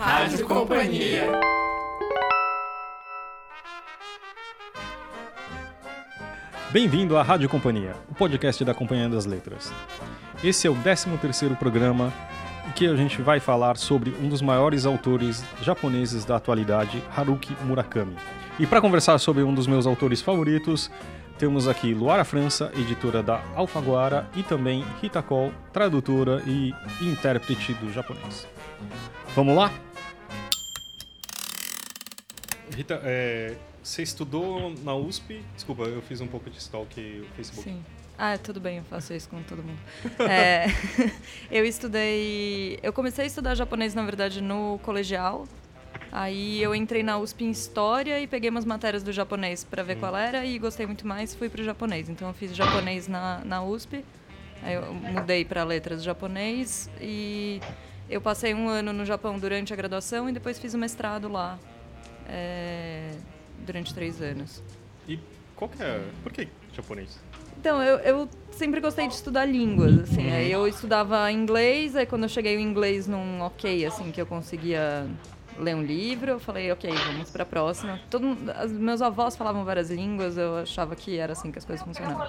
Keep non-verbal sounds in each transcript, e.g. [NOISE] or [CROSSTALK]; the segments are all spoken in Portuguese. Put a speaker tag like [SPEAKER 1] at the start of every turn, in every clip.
[SPEAKER 1] Rádio Companhia.
[SPEAKER 2] Bem-vindo à Rádio Companhia, o podcast da Companhia das Letras. Esse é o 13º programa em que a gente vai falar sobre um dos maiores autores japoneses da atualidade, Haruki Murakami. E para conversar sobre um dos meus autores favoritos, temos aqui Luara França, editora da Alfaguara, e também Rita tradutora e intérprete do japonês. Vamos lá? Rita, é, você estudou na USP? Desculpa, eu fiz um pouco de stalk no Facebook.
[SPEAKER 3] Sim. Ah, tudo bem, eu faço isso com todo mundo. [LAUGHS] É, [LAUGHS] eu estudei. Eu comecei a estudar japonês, na verdade, no colegial. Aí eu entrei na USP em História e peguei umas matérias do japonês para ver hum. qual era e gostei muito mais fui para o japonês. Então eu fiz japonês na, na USP, aí eu mudei para letras japonês e eu passei um ano no Japão durante a graduação e depois fiz o mestrado lá é, durante três anos.
[SPEAKER 2] E qual que é... Por que japonês?
[SPEAKER 3] Então, eu, eu sempre gostei de estudar línguas, assim. Uhum. Aí eu estudava inglês, aí quando eu cheguei o inglês num ok, assim, que eu conseguia ler um livro, eu falei, ok, vamos para a próxima. Todo, as, meus avós falavam várias línguas, eu achava que era assim que as coisas funcionavam.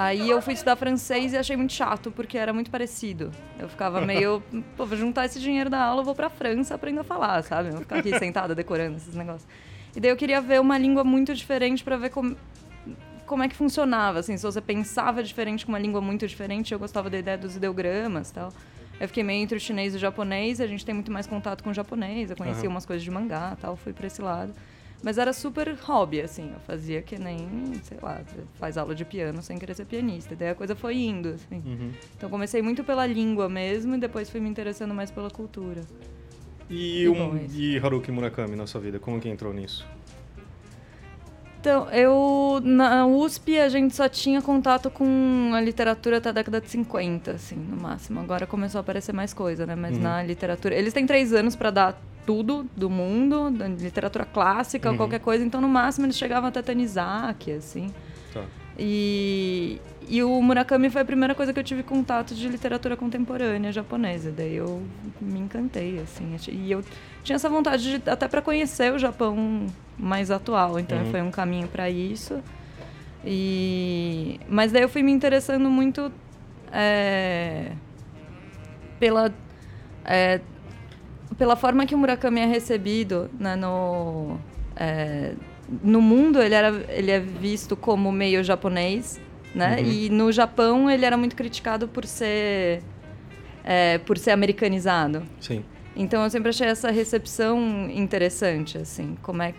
[SPEAKER 3] Aí eu fui estudar francês e achei muito chato, porque era muito parecido. Eu ficava meio, [LAUGHS] pô, vou juntar esse dinheiro da aula, vou pra França, aprendo a falar, sabe? Vou ficar aqui [LAUGHS] sentada decorando esses negócios. E daí eu queria ver uma língua muito diferente para ver como, como é que funcionava, assim, se você pensava diferente com uma língua muito diferente, eu gostava da ideia dos ideogramas, tal. Eu fiquei meio entre o chinês e o japonês, a gente tem muito mais contato com o japonês, eu conheci uhum. umas coisas de mangá, tal, fui para esse lado. Mas era super hobby, assim. Eu fazia que nem, sei lá, faz aula de piano sem querer ser pianista. Daí a coisa foi indo, assim. Uhum. Então comecei muito pela língua mesmo e depois fui me interessando mais pela cultura.
[SPEAKER 2] E, e, um, e Haruki Murakami na sua vida, como que entrou nisso?
[SPEAKER 3] Então, eu na USP a gente só tinha contato com a literatura até a década de 50, assim, no máximo. Agora começou a aparecer mais coisa, né? Mas uhum. na literatura. Eles têm três anos para dar tudo do mundo, da literatura clássica, uhum. qualquer coisa. Então, no máximo, eles chegavam até Tanizaki, assim. Tá. E, e o Murakami foi a primeira coisa que eu tive contato de literatura contemporânea japonesa. Daí eu me encantei, assim. E eu tinha essa vontade de, até para conhecer o Japão mais atual. Então, uhum. foi um caminho para isso. E... Mas daí eu fui me interessando muito é, pela... É, pela forma que o Murakami é recebido né, no, é, no mundo, ele, era, ele é visto como meio japonês, né? Uhum. E no Japão ele era muito criticado por ser, é, por ser americanizado.
[SPEAKER 2] Sim.
[SPEAKER 3] Então eu sempre achei essa recepção interessante, assim, como é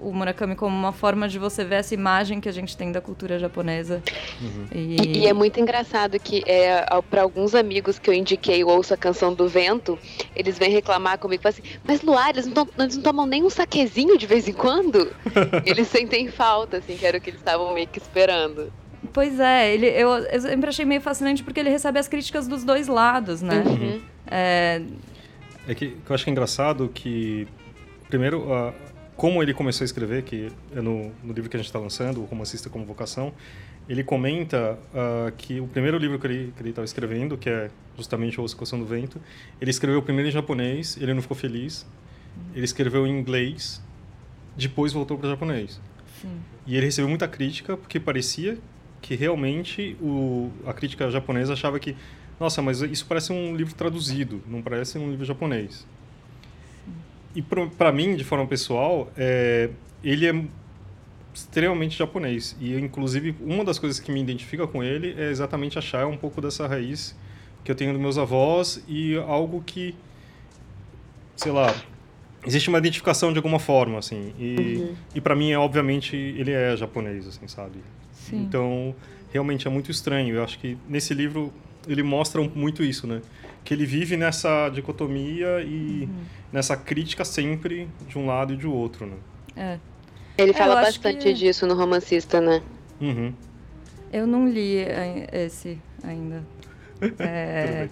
[SPEAKER 3] o Murakami como uma forma de você ver essa imagem que a gente tem da cultura japonesa.
[SPEAKER 4] Uhum. E... e... é muito engraçado que é, para alguns amigos que eu indiquei o ouço a canção do vento, eles vêm reclamar comigo, falam assim, mas Luar, eles não, eles não tomam nem um saquezinho de vez em quando? [LAUGHS] eles sentem falta, assim, que era o que eles estavam meio que esperando.
[SPEAKER 3] Pois é, ele, eu, eu sempre achei meio fascinante porque ele recebe as críticas dos dois lados, né? Uhum. É,
[SPEAKER 2] é que, que eu acho que é engraçado que, primeiro, como ele começou a escrever, que é no, no livro que a gente está lançando, O Romancista como Vocação, ele comenta uh, que o primeiro livro que ele estava escrevendo, que é justamente O Oscilação do Vento, ele escreveu primeiro em japonês, ele não ficou feliz, ele escreveu em inglês, depois voltou para o japonês. Sim. E ele recebeu muita crítica, porque parecia que realmente o, a crítica japonesa achava que nossa, mas isso parece um livro traduzido, não parece um livro japonês. E para mim, de forma pessoal, é, ele é extremamente japonês. E, inclusive, uma das coisas que me identifica com ele é exatamente achar um pouco dessa raiz que eu tenho dos meus avós e algo que, sei lá, existe uma identificação de alguma forma, assim. E, uhum. e para mim, é, obviamente, ele é japonês, assim, sabe? Sim. Então, realmente é muito estranho. Eu acho que nesse livro ele mostra muito isso, né? Que ele vive nessa dicotomia e uhum. nessa crítica sempre de um lado e de outro, né?
[SPEAKER 3] É.
[SPEAKER 4] Ele é, fala bastante que... disso no romancista, né?
[SPEAKER 2] Uhum.
[SPEAKER 3] Eu não li esse ainda. [LAUGHS] É,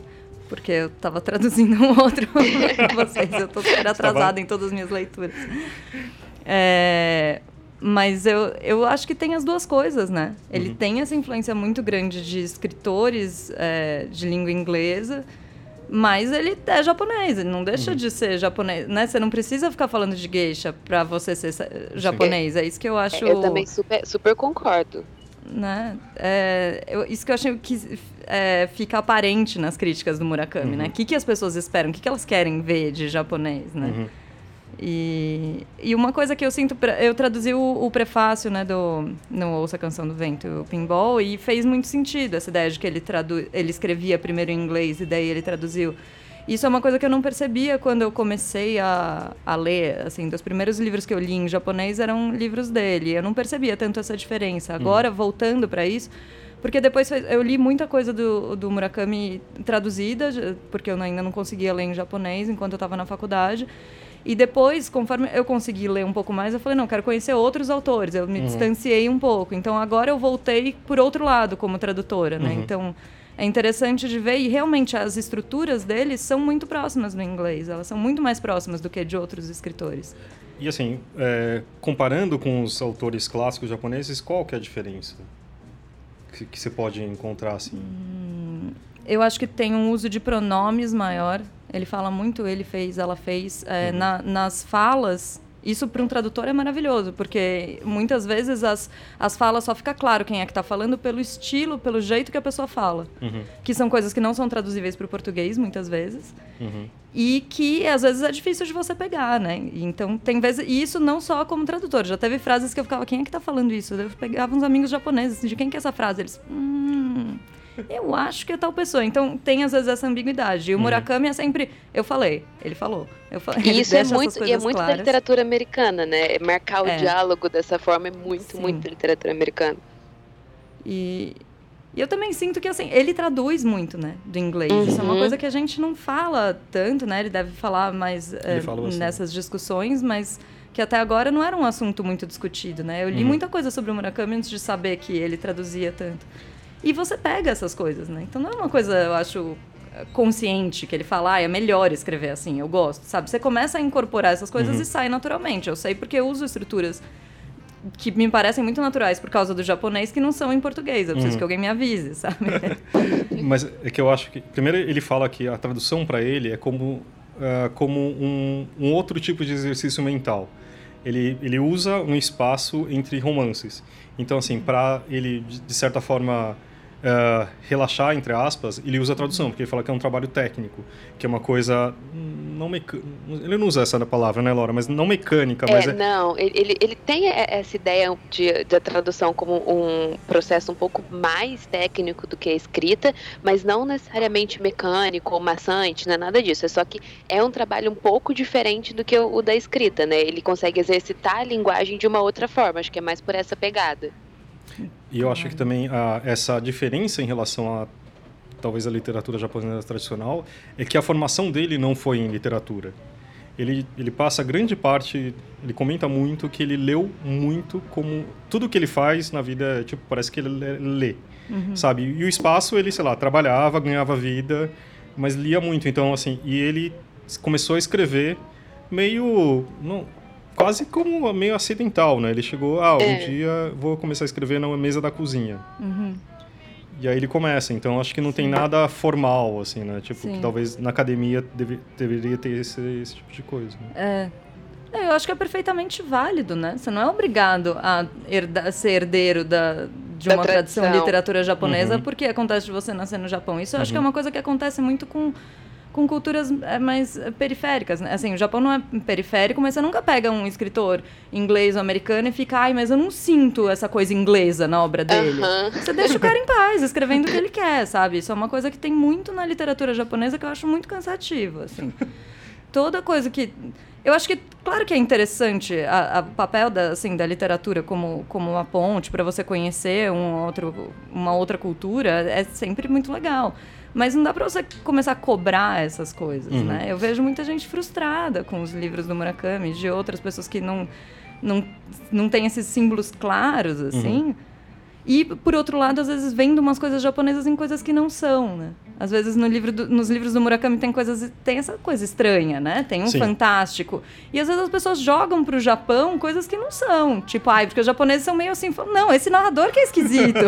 [SPEAKER 3] porque eu estava traduzindo um outro para vocês. Eu estou super atrasada em todas as minhas leituras. É, mas eu, eu acho que tem as duas coisas, né? Ele uhum. tem essa influência muito grande de escritores é, de língua inglesa, Mas ele é japonês, ele não deixa uhum. de ser japonês, né? Você não precisa ficar falando de geisha para você ser japonês. É isso que eu acho.
[SPEAKER 4] Eu também super, super concordo.
[SPEAKER 3] Né? É, eu, isso que eu achei que é, fica aparente nas críticas do Murakami, né? uhum. né? O que, que as pessoas esperam? O que, que elas querem ver de japonês, né? Uhum. E, e uma coisa que eu sinto, eu traduzi o, o prefácio, né, do no Ouça a Canção do Vento, o Pinball, e fez muito sentido essa ideia de que ele, tradu, ele escrevia primeiro em inglês e daí ele traduziu. Isso é uma coisa que eu não percebia quando eu comecei a, a ler, assim, dos primeiros livros que eu li em japonês eram livros dele. Eu não percebia tanto essa diferença. Agora, uhum. voltando para isso, porque depois eu li muita coisa do, do Murakami traduzida, porque eu ainda não conseguia ler em japonês enquanto eu estava na faculdade. E depois, conforme eu consegui ler um pouco mais, eu falei, não, quero conhecer outros autores. Eu me uhum. distanciei um pouco. Então agora eu voltei por outro lado como tradutora, né? Uhum. Então é interessante de ver e realmente as estruturas deles são muito próximas no inglês. Elas são muito mais próximas do que de outros escritores.
[SPEAKER 2] E assim, é, comparando com os autores clássicos japoneses, qual que é a diferença que, que você pode encontrar assim? Hum,
[SPEAKER 3] eu acho que tem um uso de pronomes maior ele fala muito, ele fez, ela fez. É, uhum. na, nas falas, isso para um tradutor é maravilhoso, porque muitas vezes as, as falas só fica claro quem é que está falando pelo estilo, pelo jeito que a pessoa fala. Uhum. Que são coisas que não são traduzíveis para o português, muitas vezes. Uhum. E que às vezes é difícil de você pegar, né? Então tem vezes. E isso não só como tradutor. Já teve frases que eu ficava, quem é que está falando isso? Eu pegava uns amigos japoneses, de quem que é essa frase? Eles. Hum eu acho que é tal pessoa. Então tem às vezes essa ambiguidade. E o uhum. Murakami é sempre, eu falei, ele falou. Eu falei, [LAUGHS]
[SPEAKER 4] e isso é muito, e é muito da literatura americana, né? Marcar o é. diálogo dessa forma é muito, Sim. muito literatura americana.
[SPEAKER 3] E, e eu também sinto que assim, ele traduz muito, né, do inglês. Uhum. Isso é uma uhum. coisa que a gente não fala tanto, né? Ele deve falar mais é, nessas discussões, mas que até agora não era um assunto muito discutido, né? Eu li uhum. muita coisa sobre o Murakami antes de saber que ele traduzia tanto. E você pega essas coisas, né? Então não é uma coisa, eu acho, consciente que ele fala, ah, é melhor escrever assim, eu gosto, sabe? Você começa a incorporar essas coisas uhum. e sai naturalmente. Eu sei porque eu uso estruturas que me parecem muito naturais por causa do japonês que não são em português. Eu preciso uhum. que alguém me avise, [LAUGHS] sabe? [LAUGHS]
[SPEAKER 2] Mas é que eu acho que. Primeiro, ele fala que a tradução para ele é como, uh, como um, um outro tipo de exercício mental. Ele, ele usa um espaço entre romances. Então, assim, para ele, de certa forma uh, relaxar, entre aspas, ele usa a tradução, porque ele fala que é um trabalho técnico, que é uma coisa não mecânica. Ele não usa essa palavra, né, Laura? Mas não mecânica,
[SPEAKER 4] é,
[SPEAKER 2] mas
[SPEAKER 4] é... Não, ele, ele tem essa ideia de, da tradução como um processo um pouco mais técnico do que a escrita, mas não necessariamente mecânico ou maçante, não é nada disso. É só que é um trabalho um pouco diferente do que o, o da escrita, né? Ele consegue exercitar a linguagem de uma outra forma, acho que é mais por essa pegada.
[SPEAKER 2] E eu acho que também a, essa diferença em relação a talvez a literatura japonesa tradicional é que a formação dele não foi em literatura. Ele, ele passa grande parte, ele comenta muito que ele leu muito como tudo que ele faz na vida, tipo, parece que ele lê, uhum. sabe? E o espaço ele, sei lá, trabalhava, ganhava vida, mas lia muito. Então, assim, e ele começou a escrever meio não, quase como meio acidental, né? Ele chegou, ah, um é. dia vou começar a escrever na mesa da cozinha. Uhum. E aí ele começa, então acho que não Sim. tem nada formal, assim, né? Tipo, que talvez na academia deve, deveria ter esse, esse, tipo de coisa.
[SPEAKER 3] Né? É. é. Eu acho que é perfeitamente válido, né? Você não é obrigado a herda, ser herdeiro da, de da uma tradição, tradição literatura japonesa uhum. porque acontece de você nascer no Japão. Isso eu uhum. acho que é uhum. uma coisa que acontece muito com com culturas é, mais periféricas. Né? Assim, o Japão não é periférico, mas você nunca pega um escritor inglês ou americano e fica, ai, mas eu não sinto essa coisa inglesa na obra dele. Você deixa o cara em paz, escrevendo o que ele quer, sabe? Isso é uma coisa que tem muito na literatura japonesa que eu acho muito cansativa, assim. Toda coisa que... Eu acho que, claro que é interessante o papel da, assim, da literatura como, como uma ponte para você conhecer um outro, uma outra cultura, é sempre muito legal. Mas não dá para você começar a cobrar essas coisas, uhum. né? Eu vejo muita gente frustrada com os livros do Murakami, de outras pessoas que não não, não têm esses símbolos claros, assim. Uhum. E, por outro lado, às vezes vendo umas coisas japonesas em coisas que não são, né? Às vezes no livro do, nos livros do Murakami tem coisas tem essa coisa estranha, né? Tem um Sim. fantástico. E às vezes as pessoas jogam pro Japão coisas que não são. Tipo, ai, porque os japoneses são meio assim, não, esse narrador que é esquisito.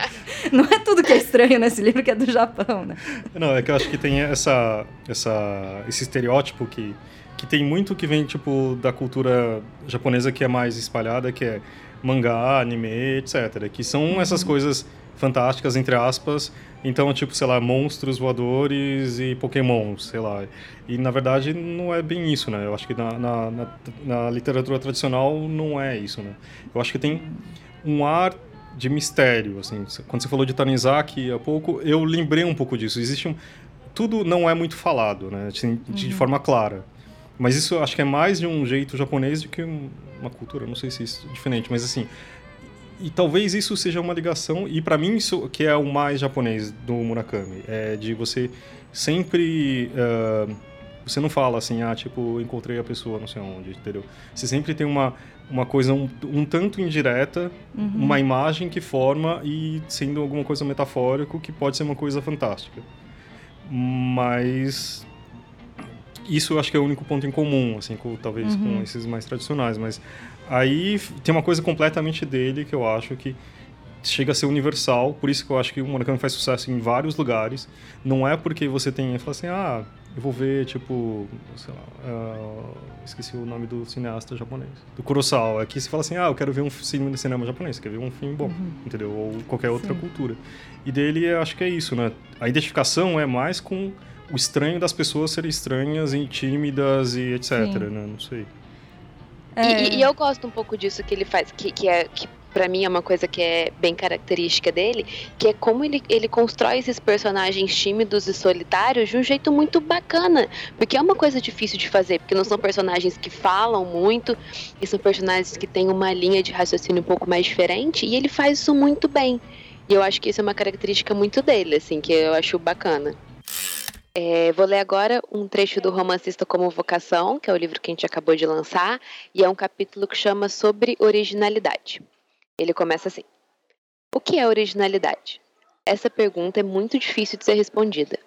[SPEAKER 3] [LAUGHS] não é tudo que é estranho nesse livro que é do Japão, né?
[SPEAKER 2] Não, é que eu acho que tem essa, essa esse estereótipo que que tem muito que vem tipo da cultura japonesa que é mais espalhada, que é mangá, anime, etc. Que são uhum. essas coisas fantásticas, entre aspas. Então, tipo, sei lá, monstros voadores e pokémons, sei lá. E, na verdade, não é bem isso, né? Eu acho que na, na, na, na literatura tradicional não é isso, né? Eu acho que tem um ar de mistério, assim. Quando você falou de Tanizaki há pouco, eu lembrei um pouco disso. Existe um... Tudo não é muito falado, né? Assim, de, uhum. de forma clara. Mas isso acho que é mais de um jeito japonês do que uma cultura, não sei se isso é diferente, mas assim, e talvez isso seja uma ligação e para mim isso que é o mais japonês do Murakami é de você sempre uh, você não fala assim ah tipo encontrei a pessoa não sei onde entendeu você sempre tem uma uma coisa um, um tanto indireta uhum. uma imagem que forma e sendo alguma coisa metafórico que pode ser uma coisa fantástica mas isso eu acho que é o único ponto em comum, assim, com, talvez uhum. com esses mais tradicionais. Mas aí tem uma coisa completamente dele que eu acho que chega a ser universal, por isso que eu acho que o Murakami faz sucesso em vários lugares. Não é porque você tem, fala assim, ah, eu vou ver, tipo, sei lá, uh, esqueci o nome do cineasta japonês, do Kurosawa. Aqui você fala assim, ah, eu quero ver um filme de cinema japonês, quer ver um filme bom, uhum. entendeu? Ou qualquer outra Sim. cultura. E dele, acho que é isso, né? A identificação é mais com o estranho das pessoas serem estranhas e tímidas e etc, né? Não sei.
[SPEAKER 4] É... E, e, eu gosto um pouco disso que ele faz, que, que é que para mim é uma coisa que é bem característica dele, que é como ele, ele constrói esses personagens tímidos e solitários de um jeito muito bacana, porque é uma coisa difícil de fazer, porque não são personagens que falam muito, e são personagens que têm uma linha de raciocínio um pouco mais diferente, e ele faz isso muito bem. E eu acho que isso é uma característica muito dele, assim, que eu acho bacana. É, vou ler agora um trecho do Romancista como Vocação, que é o livro que a gente acabou de lançar, e é um capítulo que chama Sobre Originalidade. Ele começa assim: O que é originalidade? Essa pergunta é muito difícil de ser respondida.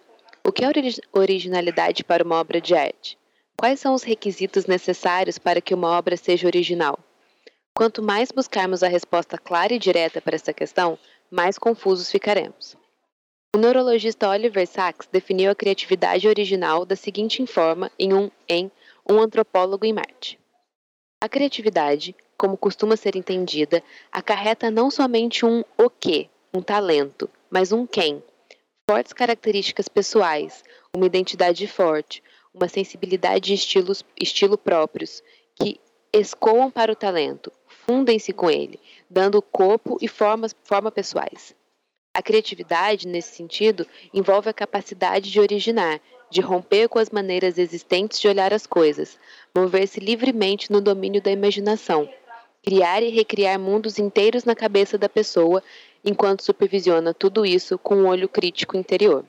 [SPEAKER 4] O que é originalidade para uma obra de arte? Quais são os requisitos necessários para que uma obra seja original? Quanto mais buscarmos a resposta clara e direta para essa questão, mais confusos ficaremos. O neurologista Oliver Sacks definiu a criatividade original da seguinte forma em um, em um antropólogo em Marte. A criatividade, como costuma ser entendida, acarreta não somente um o que, um talento, mas um quem, fortes características pessoais, uma identidade forte, uma sensibilidade e estilos, estilo próprios, que escoam para o talento, fundem-se com ele, dando corpo e formas, forma pessoais. A criatividade, nesse sentido, envolve a capacidade de originar, de romper com as maneiras existentes de olhar as coisas, mover-se livremente no domínio da imaginação, criar e recriar mundos inteiros na cabeça da pessoa, enquanto supervisiona tudo isso com um olho crítico interior.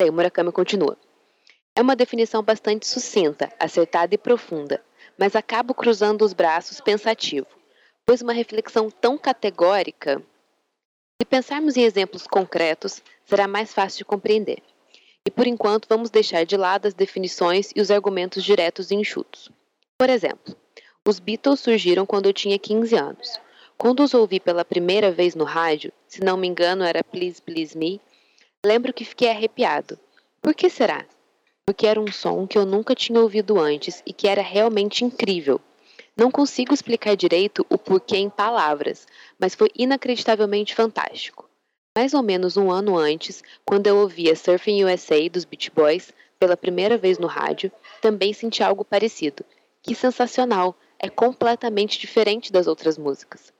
[SPEAKER 4] Daí Murakami continua. É uma definição bastante sucinta, acertada e profunda, mas acabo cruzando os braços pensativo, pois uma reflexão tão categórica se pensarmos em exemplos concretos, será mais fácil de compreender. E por enquanto vamos deixar de lado as definições e os argumentos diretos e enxutos. Por exemplo, os Beatles surgiram quando eu tinha 15 anos. Quando os ouvi pela primeira vez no rádio, se não me engano era Please Please Me, lembro que fiquei arrepiado. Por que será? Porque era um som que eu nunca tinha ouvido antes e que era realmente incrível. Não consigo explicar direito o porquê em palavras, mas foi inacreditavelmente fantástico. Mais ou menos um ano antes, quando eu ouvia Surfing USA dos Beach Boys pela primeira vez no rádio, também senti algo parecido. Que sensacional! É completamente diferente das outras músicas.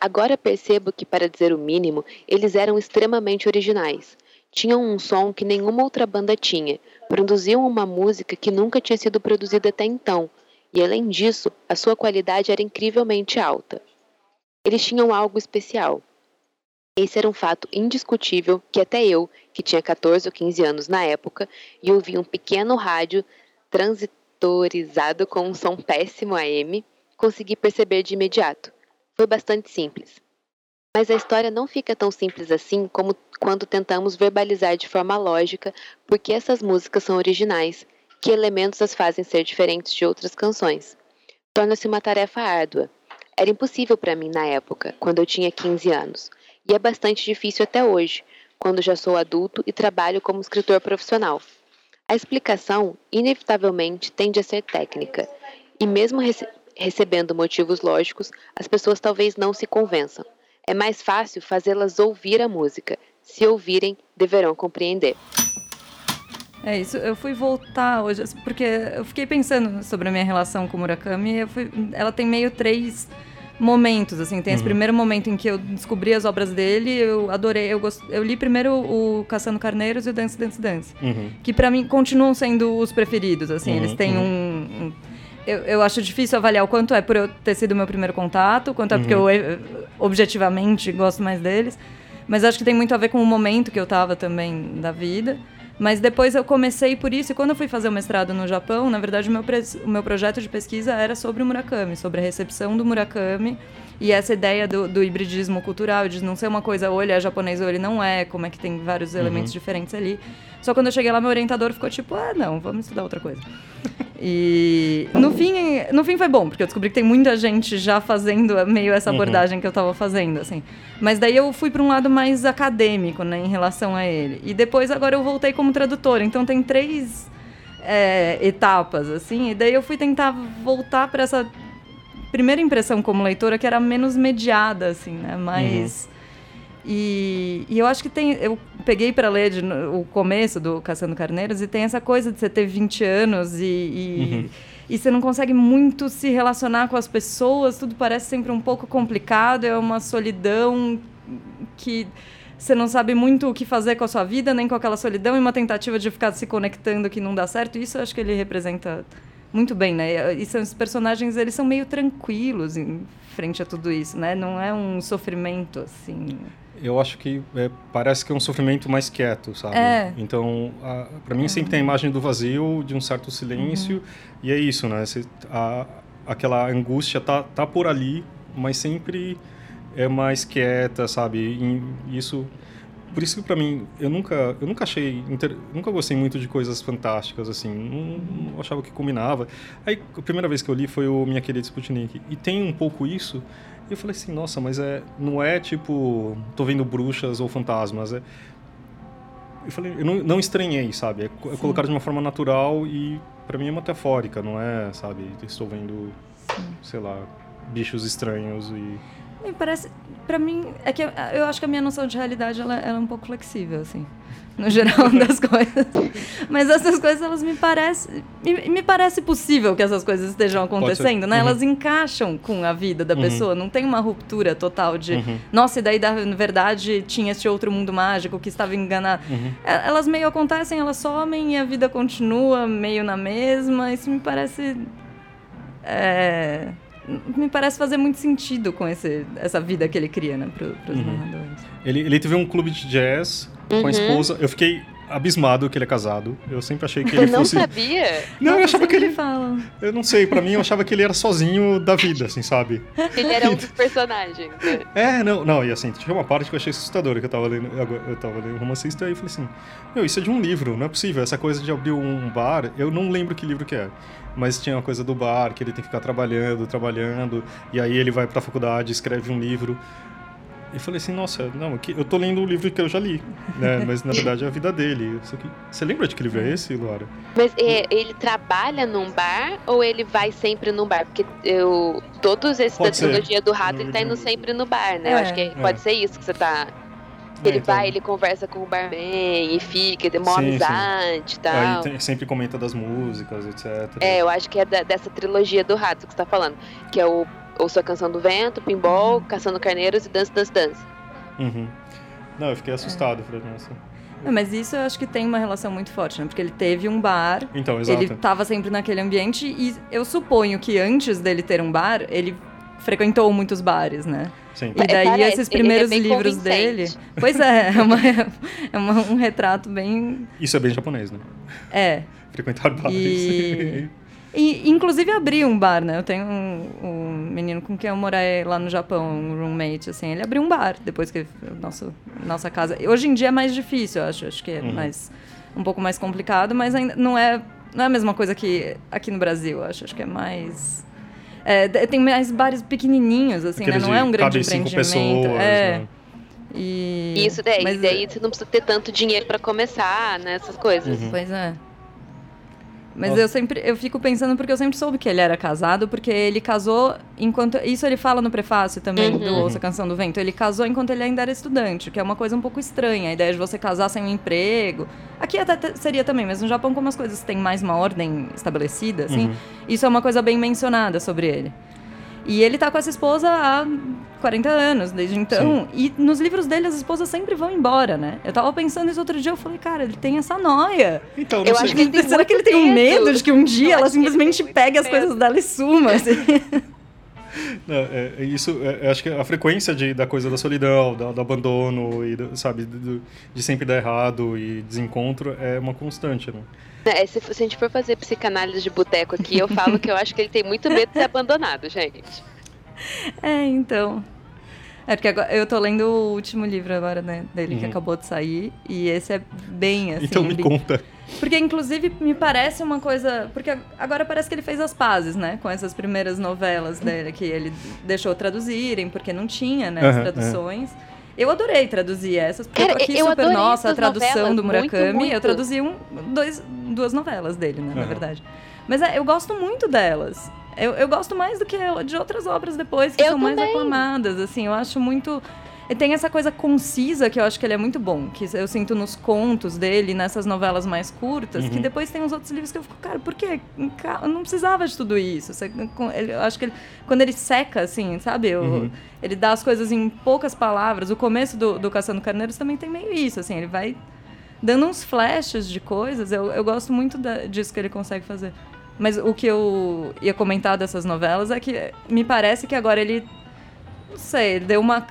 [SPEAKER 4] Agora percebo que, para dizer o mínimo, eles eram extremamente originais. Tinham um som que nenhuma outra banda tinha, produziam uma música que nunca tinha sido produzida até então, e além disso, a sua qualidade era incrivelmente alta. Eles tinham algo especial. Esse era um fato indiscutível que até eu, que tinha 14 ou 15 anos na época, e ouvia um pequeno rádio transitorizado com um som péssimo AM, consegui perceber de imediato. Foi bastante simples. Mas a história não fica tão simples assim como quando tentamos verbalizar de forma lógica por que essas músicas são originais, que elementos as fazem ser diferentes de outras canções. Torna-se uma tarefa árdua. Era impossível para mim na época, quando eu tinha 15 anos, e é bastante difícil até hoje, quando já sou adulto e trabalho como escritor profissional. A explicação, inevitavelmente, tende a ser técnica, e mesmo rece recebendo motivos lógicos, as pessoas talvez não se convençam. É mais fácil fazê-las ouvir a música. Se ouvirem, deverão compreender.
[SPEAKER 3] É isso, eu fui voltar hoje, porque eu fiquei pensando sobre a minha relação com o Murakami, fui, ela tem meio três momentos, assim, tem uhum. esse primeiro momento em que eu descobri as obras dele, eu adorei, eu, gost... eu li primeiro o Caçando Carneiros e o Dance Dance Dance, uhum. que para mim continuam sendo os preferidos, assim, uhum. eles têm uhum. um, um eu, eu acho difícil avaliar o quanto é por eu ter sido meu primeiro contato, quanto é porque eu uhum. objetivamente gosto mais deles. Mas acho que tem muito a ver com o momento que eu estava também da vida. Mas depois eu comecei por isso, e quando eu fui fazer o mestrado no Japão, na verdade o meu, o meu projeto de pesquisa era sobre o Murakami, sobre a recepção do Murakami e essa ideia do, do hibridismo cultural, de não ser uma coisa ou ele é japonês ou ele não é, como é que tem vários elementos uhum. diferentes ali. Só quando eu cheguei lá, meu orientador ficou tipo, ah, não, vamos estudar outra coisa. E no fim, no fim foi bom, porque eu descobri que tem muita gente já fazendo meio essa uhum. abordagem uhum. que eu estava fazendo, assim. Mas daí eu fui para um lado mais acadêmico, né, em relação a ele. E depois agora eu voltei como tradutora. Então tem três é, etapas, assim. E daí eu fui tentar voltar para essa primeira impressão como leitora, que era menos mediada, assim, né, mais... Uhum e, e, eu acho que tem. Eu peguei para ler de, o começo do Caçando Carneiros e tem essa coisa de você ter 20 anos e, e, uhum. e, você não consegue muito se relacionar com as pessoas, tudo parece sempre um pouco complicado, é uma solidão que você não sabe muito o que fazer com a sua vida, nem com aquela solidão, e uma tentativa de ficar se conectando que não dá certo. Isso eu acho que ele representa muito bem, né? E são, os personagens, eles são meio tranquilos em frente a tudo isso, né? Não é um sofrimento, assim
[SPEAKER 2] eu acho que é, parece que é um sofrimento mais quieto, sabe? É. Então, para mim sempre tem a imagem do vazio, de um certo silêncio, uhum. e é isso, né? Você, a, aquela angústia tá, tá por ali, mas sempre é mais quieta, sabe? E isso por isso que para mim eu nunca eu nunca achei inter, nunca gostei muito de coisas fantásticas assim não, não, achava que combinava aí a primeira vez que eu li foi o minha querida Sputnik e tem um pouco isso e eu falei assim, nossa, mas é, não é tipo, tô vendo bruxas ou fantasmas, é... Eu falei, eu não, não estranhei, sabe? É, é colocar de uma forma natural e para mim é metafórica, não é, sabe? Estou vendo, Sim. sei lá, bichos estranhos e...
[SPEAKER 3] Me parece, para mim, é que eu acho que a minha noção de realidade ela, ela é um pouco flexível, assim no geral [LAUGHS] das coisas. Mas essas coisas, elas me parecem. Me, me parece possível que essas coisas estejam acontecendo, né? Uhum. Elas encaixam com a vida da uhum. pessoa. Não tem uma ruptura total de. Uhum. Nossa, e daí, na verdade, tinha esse outro mundo mágico que estava enganado. Uhum. É, elas meio acontecem, elas somem e a vida continua meio na mesma. Isso me parece. É, me parece fazer muito sentido com esse, essa vida que ele cria, né, para os uhum. narradores.
[SPEAKER 2] Ele, ele teve um clube de jazz uhum. com a esposa. Eu fiquei abismado que ele é casado. Eu sempre achei que [LAUGHS] ele
[SPEAKER 4] não
[SPEAKER 2] fosse...
[SPEAKER 4] Não sabia?
[SPEAKER 2] Não, eu achava que ele... Fala. Eu não sei, pra mim eu achava que ele era sozinho da vida, assim, sabe? [LAUGHS]
[SPEAKER 4] Ele era um dos personagens. Né?
[SPEAKER 2] É, não, não, e assim, tinha uma parte que eu achei assustadora, que eu tava lendo, eu tava lendo romancista, e eu falei assim, meu, isso é de um livro, não é possível, essa coisa de abrir um bar, eu não lembro que livro que é. Mas tinha uma coisa do bar, que ele tem que ficar trabalhando, trabalhando, e aí ele vai pra faculdade, escreve um livro. E falei assim, nossa, não, eu tô lendo um livro que eu já li, né? [LAUGHS] Mas na verdade é a vida dele. Você lembra de que livro é esse, Laura?
[SPEAKER 4] Mas é, ele trabalha num bar ou ele vai sempre num bar? Porque eu, todos esses pode da trilogia do rato, ele tá indo sempre no bar, né? É. Eu acho que é, pode ser isso que você tá. Ele é, então... vai, ele conversa com o barman e fica, tem uma amizade e tal. Aí
[SPEAKER 2] tem, sempre comenta das músicas, etc.
[SPEAKER 4] É, eu acho que é da, dessa trilogia do rato que você tá falando. Que é o ouço a canção do vento, pinball, caçando carneiros e dance, dance, dance.
[SPEAKER 2] Uhum. Não, eu fiquei assustado, é. falei, nossa.
[SPEAKER 3] Não, mas isso eu acho que tem uma relação muito forte, né? Porque ele teve um bar,
[SPEAKER 2] então, exato.
[SPEAKER 3] ele estava sempre naquele ambiente e eu suponho que antes dele ter um bar, ele frequentou muitos bares, né?
[SPEAKER 2] Sim.
[SPEAKER 3] E daí Parece, esses primeiros é livros dele. Pois é, é, uma, é uma, um retrato bem.
[SPEAKER 2] Isso é bem japonês, né?
[SPEAKER 3] É.
[SPEAKER 2] Frequentar bares.
[SPEAKER 3] E... E, inclusive, abri um bar, né? Eu tenho um, um, menino com quem eu morei lá no Japão, um roommate, assim. Ele abriu um bar depois que nosso nossa casa... Hoje em dia é mais difícil, eu acho. Acho que é uhum. mais, um pouco mais complicado, mas ainda não é, não é a mesma coisa que aqui no Brasil, eu acho. Acho que é mais... É, tem mais bares pequenininhos, assim, né? Não é um grande empreendimento. Pessoas, é... Né?
[SPEAKER 4] E... Isso daí, mas, daí você não precisa ter tanto dinheiro para começar, né? Essas coisas.
[SPEAKER 3] Uhum. Pois é. Mas Nossa. eu sempre eu fico pensando porque eu sempre soube que ele era casado, porque ele casou enquanto. Isso ele fala no prefácio também uhum. do Ouça Canção do Vento. Ele casou enquanto ele ainda era estudante, que é uma coisa um pouco estranha, a ideia de você casar sem um emprego. Aqui até seria também, mas no Japão, como as coisas têm mais uma ordem estabelecida, assim, uhum. isso é uma coisa bem mencionada sobre ele. E ele tá com essa esposa há 40 anos, desde então. Sim. E nos livros dele, as esposas sempre vão embora, né? Eu tava pensando isso outro dia, eu falei, cara, ele tem essa noia.
[SPEAKER 2] Então,
[SPEAKER 3] eu sei. acho que ele Será que ele tem um medo de que um dia ela simplesmente pegue as coisas dela e suma, assim?
[SPEAKER 2] Não, é, é isso, é, acho que a frequência de, da coisa da solidão, do, do abandono, e do, sabe, do, de sempre dar errado e desencontro é uma constante, né? [LAUGHS]
[SPEAKER 4] É, se, se, a gente for fazer psicanálise de boteco aqui, eu falo que eu acho que ele tem muito medo de ser abandonado, gente.
[SPEAKER 3] É, então. É porque agora, eu tô lendo o último livro agora, né, dele, uhum. que acabou de sair, e esse é bem assim.
[SPEAKER 2] Então me
[SPEAKER 3] bem...
[SPEAKER 2] conta.
[SPEAKER 3] Porque, inclusive, me parece uma coisa. Porque agora parece que ele fez as pazes, né? Com essas primeiras novelas dele, que ele deixou traduzirem, porque não tinha, né, as traduções. Eu adorei traduzir essas, porque Cara, eu aqui eu super nossa a tradução do Murakami. Muito, muito. Eu traduzi um, dois, duas novelas dele, né, uhum. na verdade. Mas é, eu gosto muito delas. Eu, eu gosto mais do que de outras obras depois, que eu são também. mais aclamadas, assim. Eu acho muito tem essa coisa concisa que eu acho que ele é muito bom, que eu sinto nos contos dele, nessas novelas mais curtas, uhum. que depois tem os outros livros que eu fico, cara, por quê? Não precisava de tudo isso. Eu acho que ele, quando ele seca, assim, sabe? Eu, uhum. Ele dá as coisas em poucas palavras. O começo do, do Caçando Carneiros também tem meio isso, assim, ele vai dando uns flashes de coisas. Eu, eu gosto muito da, disso que ele consegue fazer. Mas o que eu ia comentar dessas novelas é que me parece que agora ele não sei, deu uma.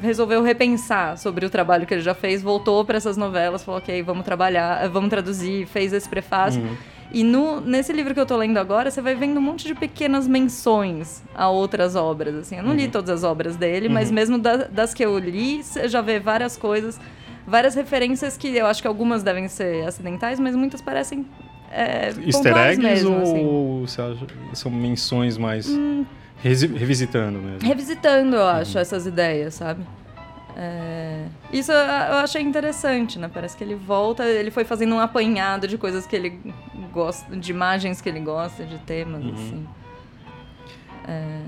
[SPEAKER 3] resolveu repensar sobre o trabalho que ele já fez, voltou para essas novelas, falou, ok, vamos trabalhar, vamos traduzir, fez esse prefácio. Uhum. E no, nesse livro que eu tô lendo agora, você vai vendo um monte de pequenas menções a outras obras. Assim. Eu não uhum. li todas as obras dele, uhum. mas mesmo da, das que eu li, você já vê várias coisas, várias referências que eu acho que algumas devem ser acidentais, mas muitas parecem. É,
[SPEAKER 2] Easter eggs
[SPEAKER 3] mesmo,
[SPEAKER 2] ou assim. são menções mais. Hum, revisitando mesmo.
[SPEAKER 3] Revisitando, eu acho, uhum. essas ideias, sabe? É... Isso eu achei interessante, né? Parece que ele volta, ele foi fazendo um apanhado de coisas que ele gosta, de imagens que ele gosta, de temas, uhum. assim. É...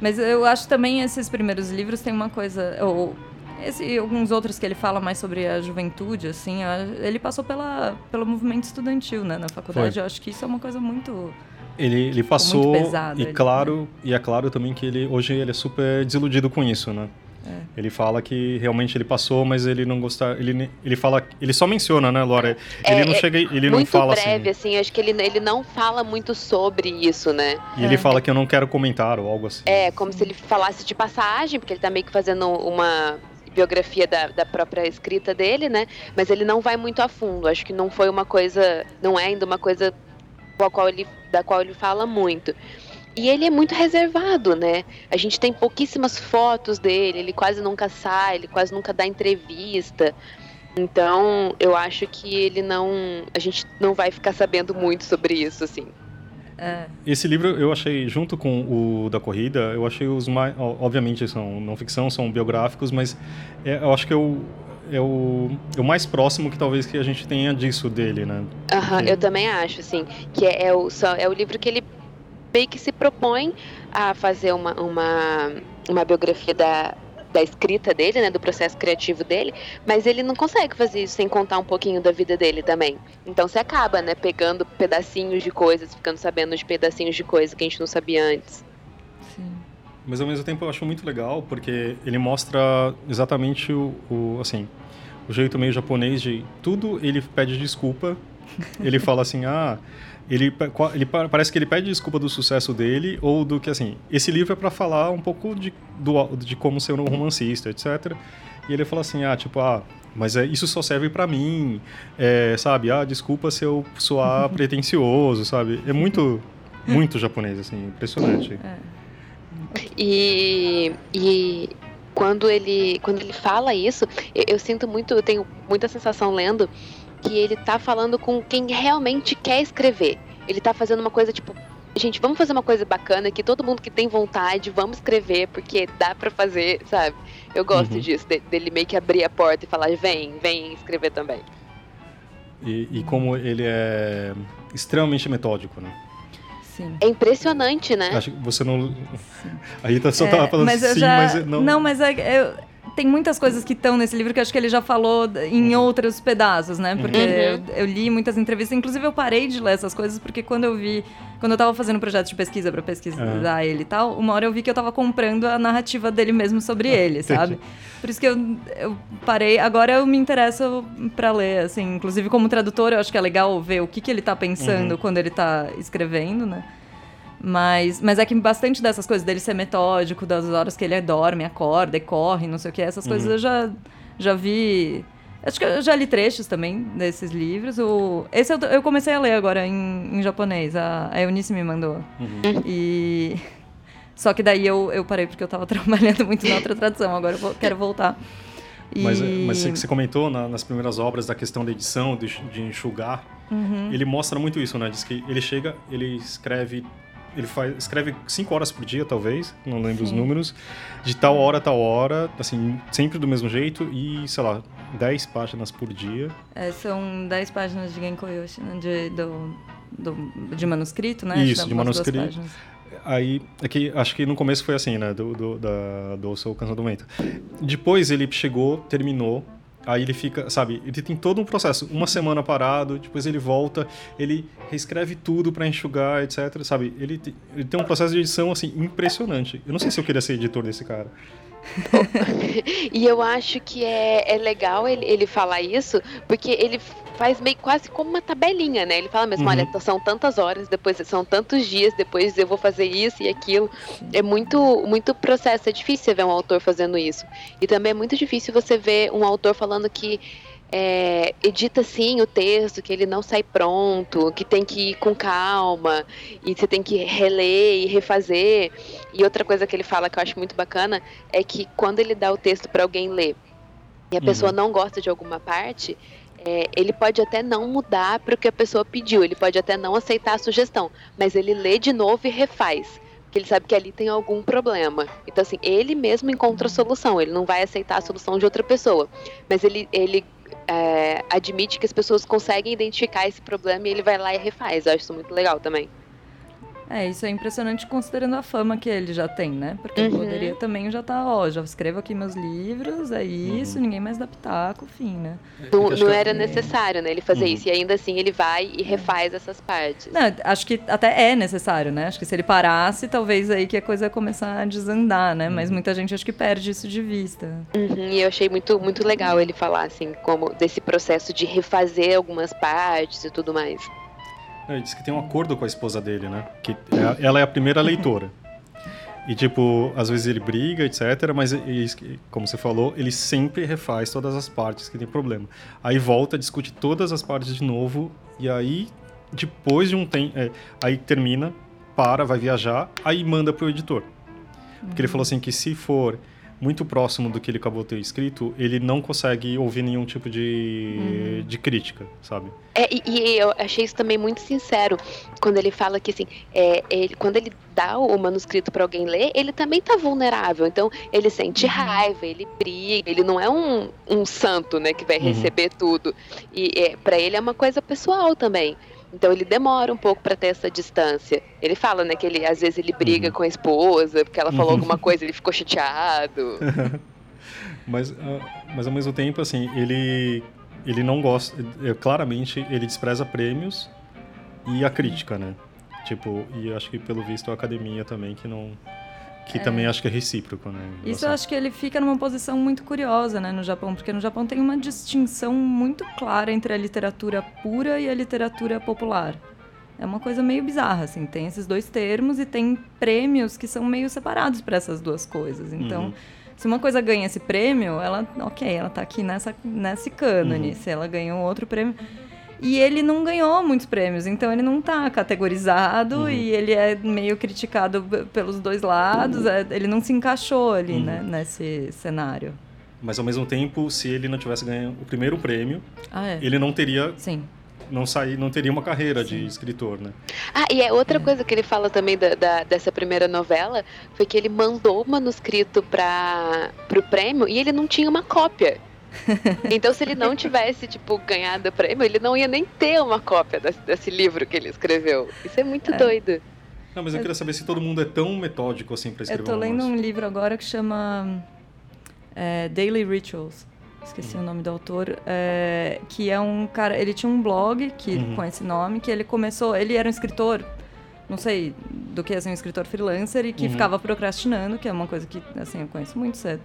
[SPEAKER 3] Mas eu acho também esses primeiros livros tem uma coisa. Ou, esse, alguns outros que ele fala mais sobre a juventude, assim, ele passou pela, pelo movimento estudantil, né, na faculdade. Foi. Eu acho que isso é uma coisa muito
[SPEAKER 2] ele, ele passou pesado, e ele, claro né? e é claro também que ele hoje ele é super desiludido com isso, né? É. Ele fala que realmente ele passou, mas ele não gostar. Ele, ele fala. Ele só menciona, né, Laura? Ele é, não chega. Ele não fala
[SPEAKER 4] breve,
[SPEAKER 2] assim.
[SPEAKER 4] assim. Acho que ele, ele não fala muito sobre isso, né?
[SPEAKER 2] E é. ele fala que eu não quero comentar ou algo assim.
[SPEAKER 4] É, como se ele falasse de passagem, porque ele tá meio que fazendo uma biografia da, da própria escrita dele, né? Mas ele não vai muito a fundo. Acho que não foi uma coisa. Não é ainda uma coisa qual ele da qual ele fala muito. E ele é muito reservado, né? A gente tem pouquíssimas fotos dele, ele quase nunca sai, ele quase nunca dá entrevista. Então, eu acho que ele não. A gente não vai ficar sabendo muito sobre isso, assim.
[SPEAKER 2] É. Esse livro eu achei, junto com o da corrida, eu achei os mais. Obviamente são não ficção, são biográficos, mas é, eu acho que eu, é o, é o mais próximo que talvez que a gente tenha disso dele, né?
[SPEAKER 4] Uhum, Eu também acho, assim, que é, é, o, só, é o livro que ele meio que se propõe a fazer uma, uma, uma biografia da, da escrita dele, né, do processo criativo dele, mas ele não consegue fazer isso sem contar um pouquinho da vida dele também. Então você acaba, né, pegando pedacinhos de coisas, ficando sabendo de pedacinhos de coisas que a gente não sabia antes.
[SPEAKER 2] Mas ao mesmo tempo eu acho muito legal porque ele mostra exatamente o, o assim, o jeito meio japonês de tudo ele pede desculpa. [LAUGHS] Ele fala assim: "Ah, ele, ele parece que ele pede desculpa do sucesso dele ou do que assim esse livro é para falar um pouco de, do, de como ser um romancista etc e ele fala assim ah tipo ah mas é, isso só serve para mim, é, sabe? Ah, desculpa se eu soar [LAUGHS] pretencioso, sabe? É muito, [LAUGHS] muito japonês, assim, impressionante. É.
[SPEAKER 4] E, e quando ele, quando ele fala isso, eu, eu, sinto muito, eu tenho muita sensação lendo que ele tá falando com quem realmente quer escrever. Ele tá fazendo uma coisa tipo, gente, vamos fazer uma coisa bacana que todo mundo que tem vontade, vamos escrever, porque dá para fazer, sabe? Eu gosto uhum. disso, de, dele meio que abrir a porta e falar, vem, vem escrever também.
[SPEAKER 2] E, e como ele é extremamente metódico, né?
[SPEAKER 4] Sim. É impressionante, né?
[SPEAKER 2] Acho que você não. Sim. A Rita só é, tava falando mas sim, já... mas não.
[SPEAKER 3] Não, mas é, eu tem muitas coisas que estão nesse livro que eu acho que ele já falou em uhum. outros pedaços, né? Porque uhum. eu, eu, li muitas entrevistas, inclusive eu parei de ler essas coisas porque quando eu vi, quando eu tava fazendo um projeto de pesquisa para pesquisar uhum. ele e tal, uma hora eu vi que eu tava comprando a narrativa dele mesmo sobre ah, ele, sabe? Por isso que eu, eu parei, agora eu me interesso para ler, assim, inclusive como tradutor, eu acho que é legal ver o que que ele tá pensando uhum. quando ele tá escrevendo, né? Mas, mas é que bastante dessas coisas dele ser metódico, das horas que ele dorme, acorda e corre, não sei o que, essas uhum. coisas eu já, já vi. Acho que eu já li trechos também desses livros. O, esse eu, eu comecei a ler agora em, em japonês, a, a Eunice me mandou. Uhum. E. [LAUGHS] Só que daí eu, eu parei porque eu estava [LAUGHS] trabalhando muito na outra tradução, agora eu quero voltar.
[SPEAKER 2] E... Mas, mas você comentou na, nas primeiras obras da questão da edição, de, de enxugar. Uhum. Ele mostra muito isso, né? Diz que ele chega, ele escreve ele faz, escreve cinco horas por dia, talvez, não lembro Sim. os números, de tal hora a tal hora, assim, sempre do mesmo jeito e, sei lá, 10 páginas por dia.
[SPEAKER 3] É, são 10 páginas de Genkoyoshi, né, de, do, do, de manuscrito, né?
[SPEAKER 2] Isso, de manuscrito. Aí, é que, acho que no começo foi assim, né, do, do, da, do Seu Canção do Vento. Depois ele chegou, terminou, Aí ele fica, sabe, ele tem todo um processo, uma semana parado, depois ele volta, ele reescreve tudo para enxugar, etc, sabe? Ele, ele tem um processo de edição assim impressionante. Eu não sei se eu queria ser editor desse cara. [LAUGHS]
[SPEAKER 4] e eu acho que é, é legal ele, ele falar isso, porque ele faz meio quase como uma tabelinha, né? Ele fala mesmo, uhum. olha, são tantas horas, depois são tantos dias, depois eu vou fazer isso e aquilo. É muito, muito processo, é difícil ver um autor fazendo isso. E também é muito difícil você ver um autor falando que é, edita sim o texto, que ele não sai pronto, que tem que ir com calma, e você tem que reler e refazer. E outra coisa que ele fala que eu acho muito bacana é que quando ele dá o texto para alguém ler e a uhum. pessoa não gosta de alguma parte, é, ele pode até não mudar para o que a pessoa pediu, ele pode até não aceitar a sugestão, mas ele lê de novo e refaz porque ele sabe que ali tem algum problema. Então, assim, ele mesmo encontra a solução, ele não vai aceitar a solução de outra pessoa. Mas ele, ele é, admite que as pessoas conseguem identificar esse problema e ele vai lá e refaz. Eu acho isso muito legal também.
[SPEAKER 3] É, isso é impressionante considerando a fama que ele já tem, né? Porque uhum. poderia também já estar, tá, ó, já escrevo aqui meus livros, é isso, uhum. ninguém mais dá pitaco, fim, né?
[SPEAKER 4] Não, não era é... necessário, né, ele fazer uhum. isso. E ainda assim ele vai e refaz essas partes.
[SPEAKER 3] Não, acho que até é necessário, né? Acho que se ele parasse, talvez aí que a coisa ia começar a desandar, né? Mas uhum. muita gente acho que perde isso de vista.
[SPEAKER 4] Uhum, e eu achei muito, muito legal ele falar, assim, como desse processo de refazer algumas partes e tudo mais.
[SPEAKER 2] Ele disse que tem um acordo com a esposa dele, né? Que é ela é a primeira leitora. E, tipo, às vezes ele briga, etc. Mas, como você falou, ele sempre refaz todas as partes que tem problema. Aí volta, discute todas as partes de novo. E aí, depois de um tempo. É, aí termina, para, vai viajar. Aí manda pro editor. Porque ele falou assim que se for muito próximo do que ele acabou de ter escrito, ele não consegue ouvir nenhum tipo de, uhum. de crítica, sabe?
[SPEAKER 4] É, e, e, eu achei isso também muito sincero quando ele fala que assim, é, ele, quando ele dá o manuscrito para alguém ler, ele também tá vulnerável. Então ele sente uhum. raiva, ele briga, ele não é um, um santo, né, que vai uhum. receber tudo. E é, para ele é uma coisa pessoal também. Então ele demora um pouco para ter essa distância. Ele fala, né, que ele às vezes ele briga uhum. com a esposa porque ela falou uhum. alguma coisa, ele ficou chateado. [LAUGHS]
[SPEAKER 2] mas, uh, mas ao mesmo tempo, assim, ele ele não gosta, é, claramente ele despreza prêmios e a crítica, né? Tipo, e acho que pelo visto a academia também que não que é. também acho que é recíproco, né?
[SPEAKER 3] Isso eu acho que ele fica numa posição muito curiosa, né, no Japão, porque no Japão tem uma distinção muito clara entre a literatura pura e a literatura popular. É uma coisa meio bizarra, assim, tem esses dois termos e tem prêmios que são meio separados para essas duas coisas. Então, uhum. se uma coisa ganha esse prêmio, ela, ok, ela tá aqui nessa, nesse cânone.
[SPEAKER 2] Uhum.
[SPEAKER 3] Se ela ganha um outro prêmio. E ele não ganhou muitos prêmios, então ele não tá categorizado
[SPEAKER 2] Uhum.
[SPEAKER 3] e ele é meio criticado pelos dois lados. é, ele não se encaixou ali,
[SPEAKER 2] Uhum.
[SPEAKER 3] né, nesse cenário.
[SPEAKER 2] Mas ao mesmo tempo, se ele não tivesse ganho o primeiro prêmio,
[SPEAKER 3] Ah, é?
[SPEAKER 2] ele não teria,
[SPEAKER 3] Sim.
[SPEAKER 2] não sair, não teria uma carreira de escritor, né?
[SPEAKER 4] Ah, e é outra coisa que ele fala também da, da- dessa primeira novela foi que ele mandou o manuscrito para o prêmio e ele não tinha uma cópia. Então, se ele não tivesse, tipo, ganhado o prêmio, ele não ia nem ter uma cópia desse, desse livro que ele escreveu. Isso é muito doido.
[SPEAKER 2] Não, mas eu queria saber se todo mundo é tão metódico assim pra escrever
[SPEAKER 3] Eu tô
[SPEAKER 2] um
[SPEAKER 3] lendo
[SPEAKER 2] romance.
[SPEAKER 3] um livro agora que chama é, Daily Rituals. Esqueci o nome do autor. é, que é um cara. Ele tinha um blog que,
[SPEAKER 2] Uhum.
[SPEAKER 3] com esse nome, que ele começou. Ele era um escritor, não sei do que assim, um escritor freelancer e que
[SPEAKER 2] Uhum.
[SPEAKER 3] ficava procrastinando, que é uma coisa que assim, eu conheço muito cedo.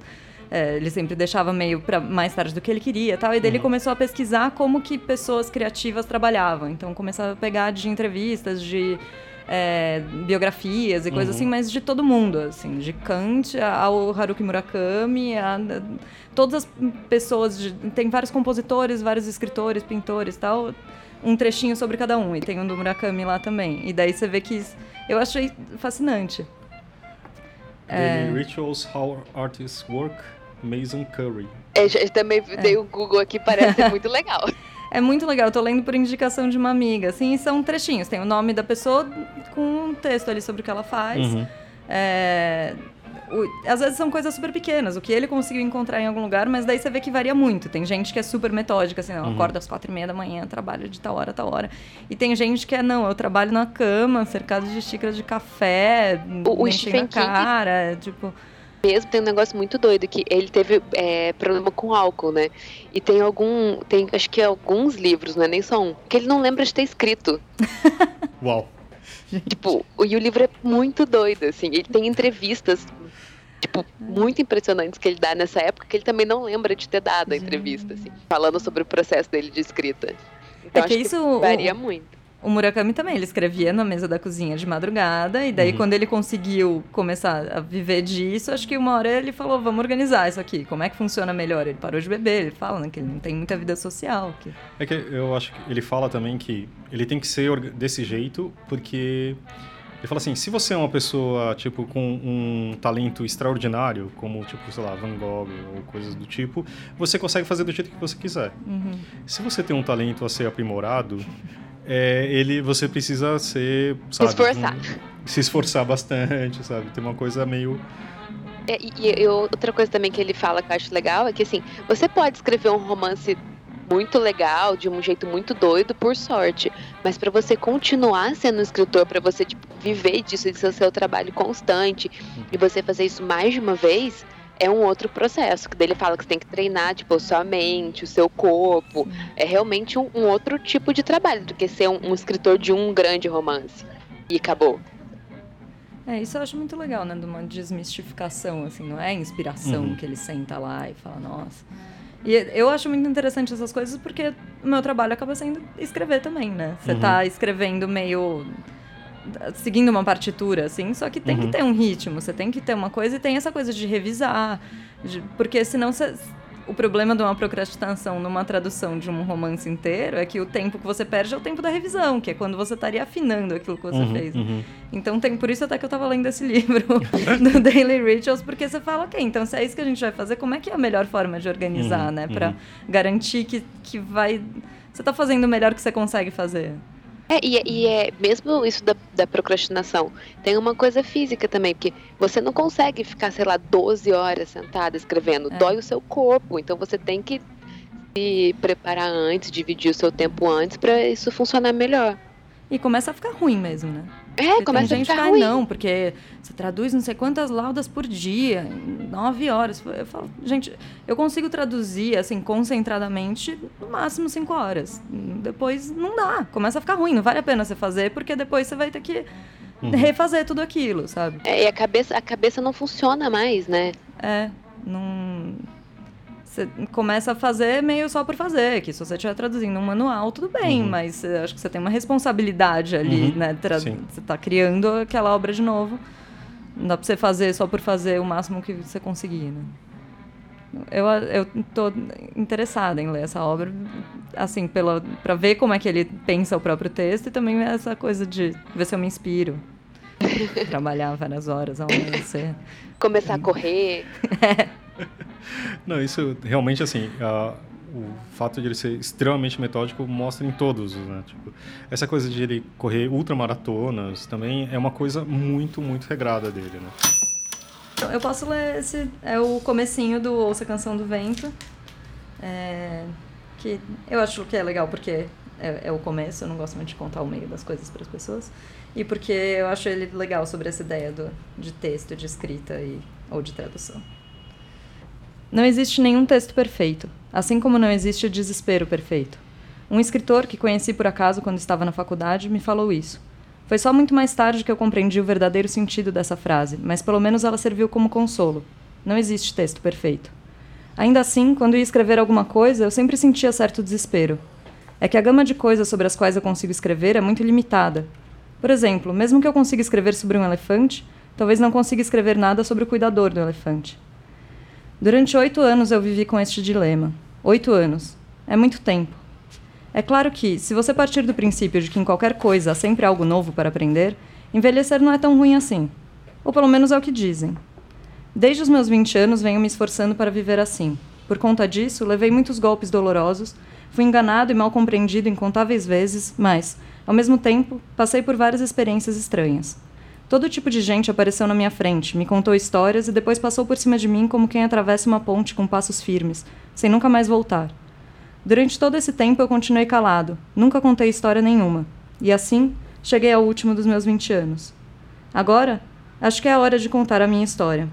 [SPEAKER 3] É, ele sempre deixava meio para mais tarde do que ele queria e tal. E daí ele
[SPEAKER 2] Uhum.
[SPEAKER 3] começou a pesquisar como que pessoas criativas trabalhavam. Então começava a pegar de entrevistas, de é, biografias e coisas
[SPEAKER 2] Uhum.
[SPEAKER 3] assim, mas de todo mundo, assim, de Kant ao Haruki Murakami, a, a- todas as pessoas, de- tem vários compositores, vários escritores, pintores e tal, um trechinho sobre cada um, e tem um do Murakami lá também. E daí você vê que isso- eu achei fascinante. É.
[SPEAKER 2] Daily Rituals, How Artists Work, Mason Curry.
[SPEAKER 4] É, eu também dei o Google aqui, parece muito [LAUGHS] legal.
[SPEAKER 3] É muito legal, eu tô lendo por indicação de uma amiga, assim, são trechinhos, tem o nome da pessoa com um texto ali sobre o que ela faz.
[SPEAKER 2] Uhum.
[SPEAKER 3] É, o- às vezes são coisas super pequenas, o que ele conseguiu encontrar em algum lugar, mas daí você vê que varia muito. Tem gente que é super metódica, assim, não,
[SPEAKER 2] Uhum.
[SPEAKER 3] acorda às quatro e meia da manhã, trabalho de tal hora, tal hora. E tem gente que é, não, eu trabalho na cama, cercado de xícaras de café,
[SPEAKER 4] O- o
[SPEAKER 3] a cara, tipo...
[SPEAKER 4] Mesmo tem um negócio muito doido que ele teve é, problema com álcool, né? E tem algum, tem acho que alguns livros, não é nem só um, que ele não lembra de ter escrito. [LAUGHS]
[SPEAKER 2] Uau.
[SPEAKER 4] Tipo, e o livro é muito doido, assim. Ele tem entrevistas, tipo, muito impressionantes que ele dá nessa época que ele também não lembra de ter dado a entrevista, assim, falando sobre o processo dele de escrita. Então
[SPEAKER 3] É que
[SPEAKER 4] acho
[SPEAKER 3] isso,
[SPEAKER 4] que varia muito.
[SPEAKER 3] O Murakami também, ele escrevia na mesa da cozinha de madrugada, e daí
[SPEAKER 2] Uhum.
[SPEAKER 3] quando ele conseguiu começar a viver disso, acho que uma hora ele falou, vamos organizar isso aqui, como é que funciona melhor? Ele parou de beber, ele fala né, que ele não tem muita vida social. Que...
[SPEAKER 2] É que eu acho que ele fala também que ele tem que ser desse jeito, porque ele fala assim, se você é uma pessoa, tipo, com um talento extraordinário, como, tipo, sei lá, Van Gogh ou coisas do tipo, você consegue fazer do jeito que você quiser.
[SPEAKER 3] Uhum.
[SPEAKER 2] Se você tem um talento a ser aprimorado, é, ele, você precisa ser, sabe...
[SPEAKER 4] esforçar.
[SPEAKER 2] um- se esforçar bastante, sabe? Tem uma coisa meio...
[SPEAKER 4] É, e, e outra coisa também que ele fala que eu acho legal é que assim, você pode escrever um romance muito legal, de um jeito muito doido, por sorte. Mas para você continuar sendo um escritor, para você tipo, viver disso, isso é o seu trabalho constante, e você fazer isso mais de uma vez, é um outro processo. Que daí ele fala que você tem que treinar, tipo, a sua mente, o seu corpo. É realmente um, um outro tipo de trabalho do que ser um, um escritor de um grande romance. E acabou.
[SPEAKER 3] É, isso eu acho muito legal, né? De uma desmistificação, assim, não é inspiração
[SPEAKER 2] Uhum.
[SPEAKER 3] que ele senta lá e fala, nossa. E eu acho muito interessante essas coisas porque o meu trabalho acaba sendo escrever também, né? Você
[SPEAKER 2] Uhum.
[SPEAKER 3] tá escrevendo meio. Seguindo uma partitura, assim, só que tem
[SPEAKER 2] Uhum.
[SPEAKER 3] que ter um ritmo, você tem que ter uma coisa e tem essa coisa de revisar, de- porque senão você. O problema de uma procrastinação numa tradução de um romance inteiro é que o tempo que você perde é o tempo da revisão, que é quando você estaria afinando aquilo que você
[SPEAKER 2] Uhum,
[SPEAKER 3] fez.
[SPEAKER 2] uhum.
[SPEAKER 3] Então tem por isso até que eu tava lendo esse [LAUGHS] livro do Daily Rituals, porque você fala, ok, então se é isso que a gente vai fazer, como é que é a melhor forma de organizar,
[SPEAKER 2] Uhum,
[SPEAKER 3] né?
[SPEAKER 2] Uhum.
[SPEAKER 3] garantir que, que vai. Você tá fazendo o melhor que você consegue fazer.
[SPEAKER 4] É, e, é- e é mesmo isso da, da procrastinação, tem uma coisa física também, porque você não consegue ficar, sei lá, 12 horas sentada escrevendo,
[SPEAKER 3] É.
[SPEAKER 4] dói o seu corpo, então você tem que se preparar antes, dividir o seu tempo antes pra isso funcionar melhor.
[SPEAKER 3] E começa a ficar ruim mesmo, né?
[SPEAKER 4] É,
[SPEAKER 3] Porque
[SPEAKER 4] começa
[SPEAKER 3] tem
[SPEAKER 4] a
[SPEAKER 3] gente
[SPEAKER 4] ficar
[SPEAKER 3] que, "Ai,
[SPEAKER 4] ruim.
[SPEAKER 3] não, porque você traduz não sei quantas laudas por dia, em nove horas. Eu falo, gente, eu consigo traduzir, assim, concentradamente, no máximo cinco horas. Depois não dá, começa a ficar ruim, não vale a pena você fazer, porque depois você vai ter que
[SPEAKER 2] Uhum.
[SPEAKER 3] refazer tudo aquilo, sabe?
[SPEAKER 4] É, e a cabeça, a cabeça não funciona mais, né?
[SPEAKER 3] É, não. Você começa a fazer meio só por fazer, que se você estiver traduzindo um manual, tudo bem,
[SPEAKER 2] Uhum.
[SPEAKER 3] mas eh, acho que você tem uma responsabilidade ali,
[SPEAKER 2] Uhum,
[SPEAKER 3] né? Tra-
[SPEAKER 2] sim.
[SPEAKER 3] Você está criando aquela obra de novo. Não dá pra você fazer só por fazer o máximo que você conseguir, né? Eu, eu tô interessada em ler essa obra, assim, pela, pra ver como é que ele pensa o próprio texto e também essa coisa de ver se eu me inspiro. [LAUGHS] Trabalhar várias horas ao amanhecer.
[SPEAKER 4] Começar a correr.
[SPEAKER 3] é. [LAUGHS] [LAUGHS]
[SPEAKER 2] Não, isso realmente, assim, o fato de ele ser extremamente metódico mostra em todos, né? Tipo, essa coisa de ele correr ultramaratonas também é uma coisa muito, muito regrada dele, né?
[SPEAKER 3] Eu posso ler esse. É o comecinho do Ouça a Canção do Vento. É, que eu acho que é legal porque é, é, o começo, eu não gosto muito de contar o meio das coisas para as pessoas. E porque eu acho ele legal sobre essa ideia do, de texto, de escrita e, ou de tradução. Não existe nenhum texto perfeito, assim como não existe desespero perfeito. Um escritor que conheci por acaso quando estava na faculdade me falou isso. Foi só muito mais tarde que eu compreendi o verdadeiro sentido dessa frase, mas pelo menos ela serviu como consolo. Não existe texto perfeito. Ainda assim, quando ia escrever alguma coisa, eu sempre sentia certo desespero. É que a gama de coisas sobre as quais eu consigo escrever é muito limitada. Por exemplo, mesmo que eu consiga escrever sobre um elefante, talvez não consiga escrever nada sobre o cuidador do elefante. Durante oito anos eu vivi com este dilema. Oito anos. É muito tempo. É claro que, se você partir do princípio de que em qualquer coisa há sempre algo novo para aprender, envelhecer não é tão ruim assim. Ou pelo menos é o que dizem. Desde os meus 20 anos venho me esforçando para viver assim. Por conta disso, levei muitos golpes dolorosos, fui enganado e mal compreendido incontáveis vezes, mas, ao mesmo tempo, passei por várias experiências estranhas. Todo tipo de gente apareceu na minha frente, me contou histórias e depois passou por cima de mim como quem atravessa uma ponte com passos firmes, sem nunca mais voltar. Durante todo esse tempo eu continuei calado, nunca contei história nenhuma. E assim, cheguei ao último dos meus 20 anos. Agora, acho que é a hora de contar a minha história.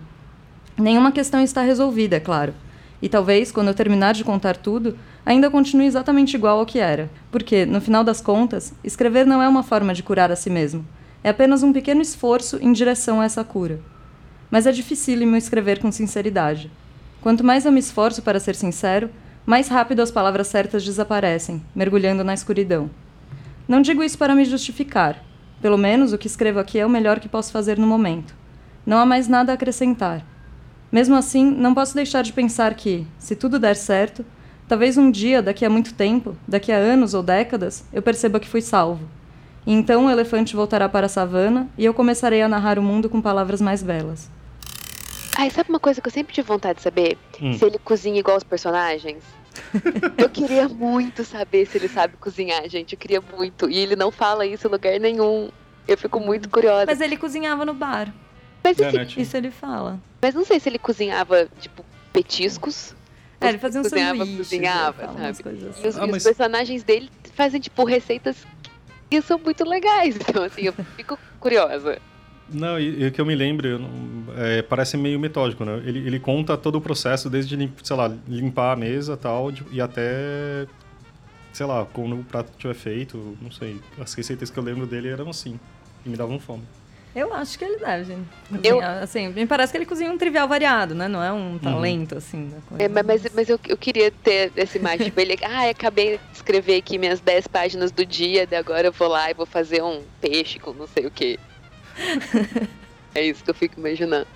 [SPEAKER 3] Nenhuma questão está resolvida, é claro. E talvez, quando eu terminar de contar tudo, ainda continue exatamente igual ao que era. Porque, no final das contas, escrever não é uma forma de curar a si mesmo. É apenas um pequeno esforço em direção a essa cura. Mas é dificílimo escrever com sinceridade. Quanto mais eu me esforço para ser sincero, mais rápido as palavras certas desaparecem, mergulhando na escuridão. Não digo isso para me justificar. Pelo menos o que escrevo aqui é o melhor que posso fazer no momento. Não há mais nada a acrescentar. Mesmo assim, não posso deixar de pensar que, se tudo der certo, talvez um dia, daqui a muito tempo, daqui a anos ou décadas, eu perceba que fui salvo. Então o elefante voltará para a savana e eu começarei a narrar o mundo com palavras mais belas.
[SPEAKER 4] Ai, sabe uma coisa que eu sempre tive vontade de saber? Hum. Se ele cozinha igual os personagens. [LAUGHS] eu queria muito saber se ele sabe cozinhar, gente. Eu queria muito. E ele não fala isso em lugar nenhum. Eu fico muito curiosa.
[SPEAKER 3] Mas ele cozinhava no bar.
[SPEAKER 4] Mas
[SPEAKER 3] é, né, isso ele fala.
[SPEAKER 4] Mas não sei se ele cozinhava, tipo, petiscos.
[SPEAKER 3] É, ele fazia um
[SPEAKER 4] cozinhava,
[SPEAKER 3] sanduíche.
[SPEAKER 4] Cozinhava, sabe? Assim. E os, ah, mas... os personagens dele fazem, tipo, receitas que são muito legais. [LAUGHS] Então, assim, eu fico curiosa.
[SPEAKER 2] Não, e, o que eu me lembro, é, parece meio metódico, né? Ele, ele conta todo o processo, desde, sei lá, limpar a mesa e tal, e até, sei lá, quando o prato tiver feito, não sei. As receitas que eu lembro dele eram assim, e me davam fome.
[SPEAKER 3] Eu acho que ele deve. Eu... Assim, me parece que ele cozinha um trivial variado, né? Não é um uhum. talento, uhum. assim.
[SPEAKER 4] É, mas, mas eu, eu queria ter essa imagem dele. [LAUGHS] Ah, acabei de escrever aqui minhas 10 páginas do dia, daí agora eu vou lá e vou fazer um peixe com não sei o quê [LAUGHS] é isso que eu fico imaginando.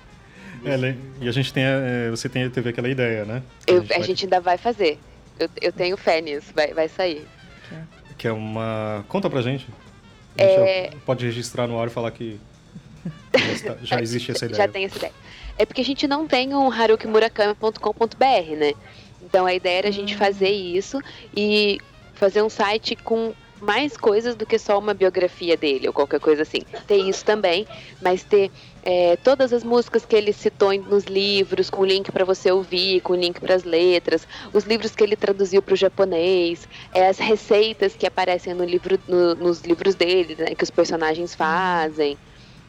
[SPEAKER 2] É, e a gente tem, é, você tem, teve aquela ideia, né?
[SPEAKER 4] Eu, a, gente, a vai... gente, ainda vai fazer. Eu, eu tenho fé nisso, vai, vai sair.
[SPEAKER 2] Que é uma. Conta pra gente. É... Pode registrar no ar e falar que já, já existe essa ideia.
[SPEAKER 4] Já tem essa ideia. É porque a gente não tem um harukimurakami.com.br, né? Então a ideia era a gente fazer isso e fazer um site com mais coisas do que só uma biografia dele ou qualquer coisa assim. Ter isso também, mas ter é, todas as músicas que ele citou nos livros, com link para você ouvir, com link para as letras, os livros que ele traduziu para o japonês, é, as receitas que aparecem no livro, no, nos livros dele, né, que os personagens fazem.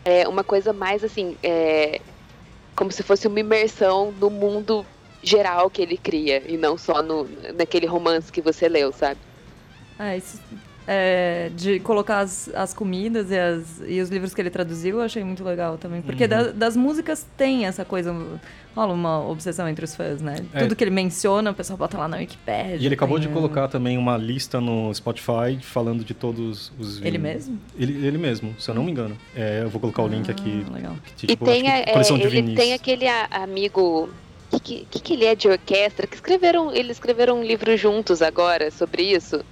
[SPEAKER 4] É uma coisa mais assim, é, como se fosse uma imersão no mundo geral que ele cria e não só no, naquele romance que você leu, sabe?
[SPEAKER 3] Ah, isso é, de colocar as, as comidas e, as, e os livros que ele traduziu, eu achei muito legal também. Porque
[SPEAKER 2] Uhum.
[SPEAKER 3] da- das músicas tem essa coisa, rola uma obsessão entre os fãs, né?
[SPEAKER 2] É.
[SPEAKER 3] Tudo que ele menciona, o pessoal bota lá na Wikipédia.
[SPEAKER 2] E ele acabou de
[SPEAKER 3] tem,
[SPEAKER 2] colocar também uma lista no Spotify falando de todos os
[SPEAKER 3] Ele mesmo?
[SPEAKER 2] Ele, ele mesmo, se eu não me engano. É, eu vou colocar o link aqui.
[SPEAKER 3] Ah, legal.
[SPEAKER 2] que,
[SPEAKER 4] E
[SPEAKER 2] tipo,
[SPEAKER 4] tem,
[SPEAKER 2] acho
[SPEAKER 4] a-
[SPEAKER 2] que
[SPEAKER 4] é,
[SPEAKER 2] de
[SPEAKER 4] ele tem aquele a- amigo. O que, que, que ele é de orquestra? Que escreveram. Eles escreveram um livro juntos agora sobre isso.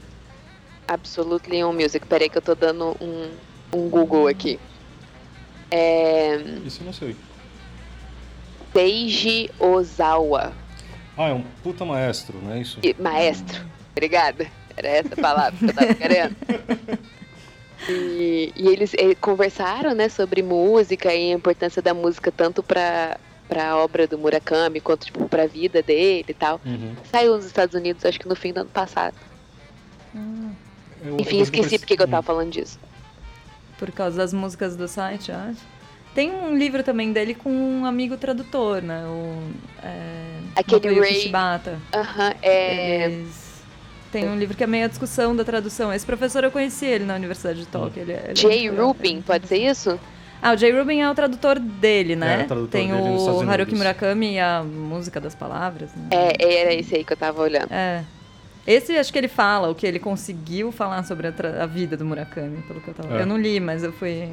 [SPEAKER 4] Absolutely on Music. Peraí que eu tô dando um, um Google aqui. É.
[SPEAKER 2] Isso eu não sei.
[SPEAKER 4] Seiji Ozawa.
[SPEAKER 2] Ah, é um puta maestro, não é isso?
[SPEAKER 4] E- Maestro. Obrigada. Era essa a palavra que eu tava querendo. [LAUGHS] E, e eles eh, conversaram, né, sobre música e a importância da música tanto para para a obra do Murakami quanto tipo para a vida dele e tal.
[SPEAKER 2] Uhum.
[SPEAKER 4] Saiu nos Estados Unidos, acho que no fim do ano passado.
[SPEAKER 2] É outra
[SPEAKER 4] Enfim,
[SPEAKER 2] eu
[SPEAKER 4] esqueci
[SPEAKER 2] preciso-
[SPEAKER 4] porque que eu tava falando disso.
[SPEAKER 3] Por causa das músicas do site, eu acho. Tem um livro também dele com um amigo tradutor, né? O, é,
[SPEAKER 4] Aquele Ray-
[SPEAKER 3] Shibata.
[SPEAKER 4] Aham, é.
[SPEAKER 3] Eles- Tem um livro que é meio a discussão da tradução. Esse professor eu conheci ele na Universidade de Tóquio. Ele, ele é
[SPEAKER 4] Jay
[SPEAKER 3] legal.
[SPEAKER 4] Rubin, pode ser isso?
[SPEAKER 3] Ah, o Jay Rubin é o tradutor dele, né?
[SPEAKER 2] É, o tradutor
[SPEAKER 3] Tem
[SPEAKER 2] dele
[SPEAKER 3] o Haruki. Murakami e a música das palavras. Né?
[SPEAKER 4] É, era esse aí que eu tava olhando.
[SPEAKER 3] É. Esse acho que ele fala, o que ele conseguiu falar sobre a, a vida do Murakami, pelo que eu tava.
[SPEAKER 2] É.
[SPEAKER 3] Eu não li, mas eu fui.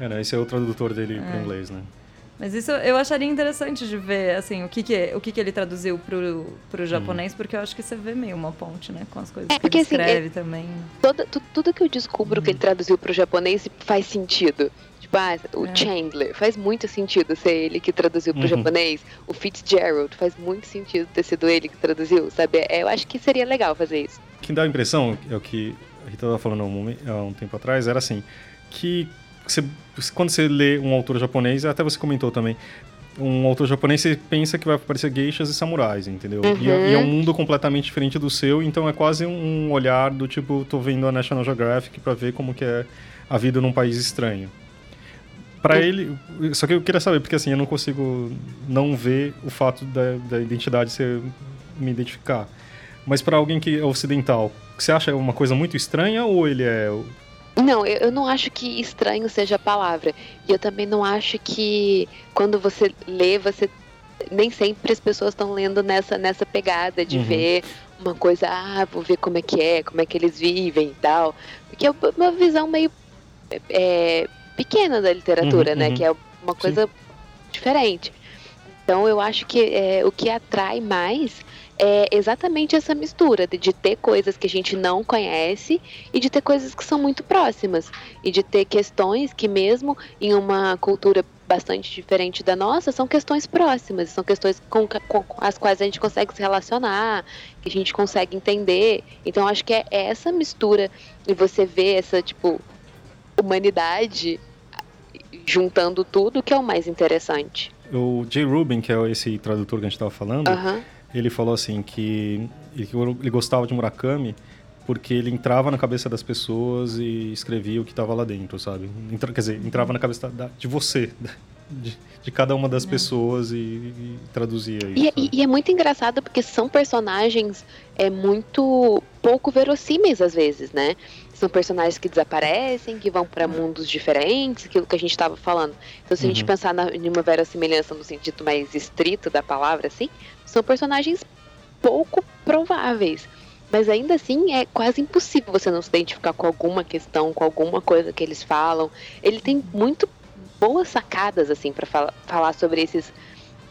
[SPEAKER 2] É, né, esse é o tradutor dele para
[SPEAKER 3] É.
[SPEAKER 2] inglês, né?
[SPEAKER 3] Mas isso eu acharia interessante de ver, assim, o que, que, o que, que ele traduziu pro, pro japonês, porque eu acho que você vê meio uma ponte, né? Com as coisas
[SPEAKER 4] É,
[SPEAKER 3] que
[SPEAKER 4] porque,
[SPEAKER 3] ele
[SPEAKER 4] assim,
[SPEAKER 3] escreve também.
[SPEAKER 4] Toda, tu- tudo que eu descubro que ele traduziu pro japonês faz sentido. O
[SPEAKER 3] É.
[SPEAKER 4] Chandler faz muito sentido ser ele que traduziu pro
[SPEAKER 2] Uhum.
[SPEAKER 4] japonês. O Fitzgerald faz muito sentido ter sido ele que traduziu, sabe? É, Eu acho que seria legal fazer isso.
[SPEAKER 2] O que dá a impressão, é o que a Rita estava falando há um, tempo atrás, era assim, que você- quando você lê um autor japonês, até você comentou também, um autor japonês, você pensa que vai aparecer geishas e samurais, entendeu? E, é, e é um mundo completamente diferente do seu, então é quase um olhar do tipo, tô vendo a National Geographic para ver como que é a vida num país estranho. Para ele, só que eu queria saber, porque assim, eu não consigo não ver o fato da, da identidade ser me identificar. Mas para alguém que é ocidental, você acha uma coisa muito estranha ou ele é
[SPEAKER 4] Não, eu, eu não acho que estranho seja a palavra. E eu também não acho que quando você lê, você. Nem sempre as pessoas estão lendo nessa, nessa pegada de
[SPEAKER 2] Uhum.
[SPEAKER 4] ver uma coisa, ah, vou ver como é que é, como é que eles vivem e tal. Porque é uma visão meio é, pequena da literatura,
[SPEAKER 2] Uhum,
[SPEAKER 4] né?
[SPEAKER 2] uhum.
[SPEAKER 4] Que é uma coisa diferente. Então eu acho que é, o que atrai mais é exatamente essa mistura de, de ter coisas que a gente não conhece e de ter coisas que são muito próximas e de ter questões que mesmo em uma cultura bastante diferente da nossa são questões próximas, são questões com, com as quais a gente consegue se relacionar, que a gente consegue entender. Então acho que é essa mistura e você vê essa tipo humanidade juntando tudo que é o mais interessante.
[SPEAKER 2] o Jay Rubin, que é esse tradutor que a gente estava falando, ele falou assim que ele, gostava de Murakami porque ele entrava na cabeça das pessoas e escrevia o que estava lá dentro, sabe? Entra, quer dizer, entrava na cabeça da- de você, de, de cada uma das pessoas e, e traduzia isso.
[SPEAKER 4] E, é- e- e é muito engraçado porque são personagens é muito pouco verossímeis às vezes, né? São personagens que desaparecem, que vão para mundos diferentes, aquilo que a gente estava falando. Então, se a gente
[SPEAKER 2] Uhum.
[SPEAKER 4] pensar na, em uma verossimilhança no sentido mais estrito da palavra, assim, são personagens pouco prováveis. Mas ainda assim é quase impossível você não se identificar com alguma questão, com alguma coisa que eles falam. Ele tem muito boas sacadas assim para fala, falar sobre esses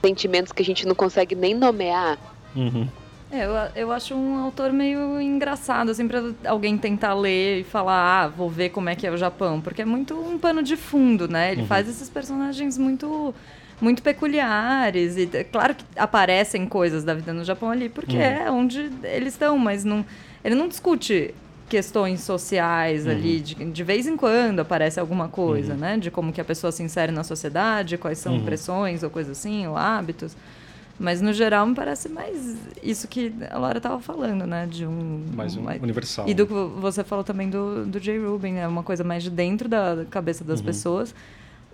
[SPEAKER 4] sentimentos que a gente não consegue nem nomear.
[SPEAKER 2] Uhum.
[SPEAKER 3] É, eu, eu acho um autor meio engraçado, assim, pra alguém tentar ler e falar, ah, vou ver como é que é o Japão, porque é muito um pano de fundo, né? Ele
[SPEAKER 2] Uhum.
[SPEAKER 3] faz esses personagens muito muito peculiares e claro que aparecem coisas da vida no Japão ali, porque
[SPEAKER 2] Uhum.
[SPEAKER 3] é onde eles estão, mas não ele não discute questões sociais ali, de, de vez em quando aparece alguma coisa,
[SPEAKER 2] Uhum.
[SPEAKER 3] né? De como que a pessoa se insere na sociedade, quais são
[SPEAKER 2] Uhum.
[SPEAKER 3] pressões ou coisa assim, ou hábitos. Mas no geral me parece mais isso que a Laura estava falando, né? De um.
[SPEAKER 2] Mais um
[SPEAKER 3] uma-
[SPEAKER 2] universal.
[SPEAKER 3] E do que você falou também do, do Jay Rubin, é uma coisa mais de dentro da cabeça das
[SPEAKER 2] Uhum.
[SPEAKER 3] pessoas.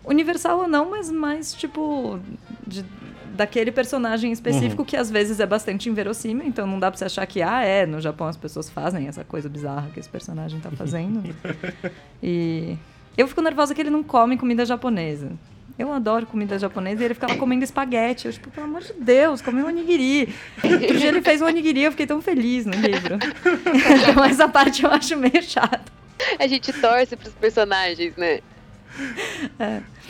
[SPEAKER 3] Universal ou não, mas mais tipo de, daquele personagem específico
[SPEAKER 2] Uhum.
[SPEAKER 3] que às vezes é bastante inverossímil, então não dá pra você achar que, ah, é, no Japão as pessoas fazem essa coisa bizarra que esse personagem tá fazendo. [LAUGHS] e eu fico nervosa que ele não come comida japonesa. Eu adoro comida japonesa e ele ficava comendo espaguete. Eu, tipo, pelo amor de Deus, come um onigiri. Outro dia ele fez um onigiri, eu fiquei tão feliz no livro. [LAUGHS] então essa parte eu acho meio chata.
[SPEAKER 4] A gente torce pros personagens, né?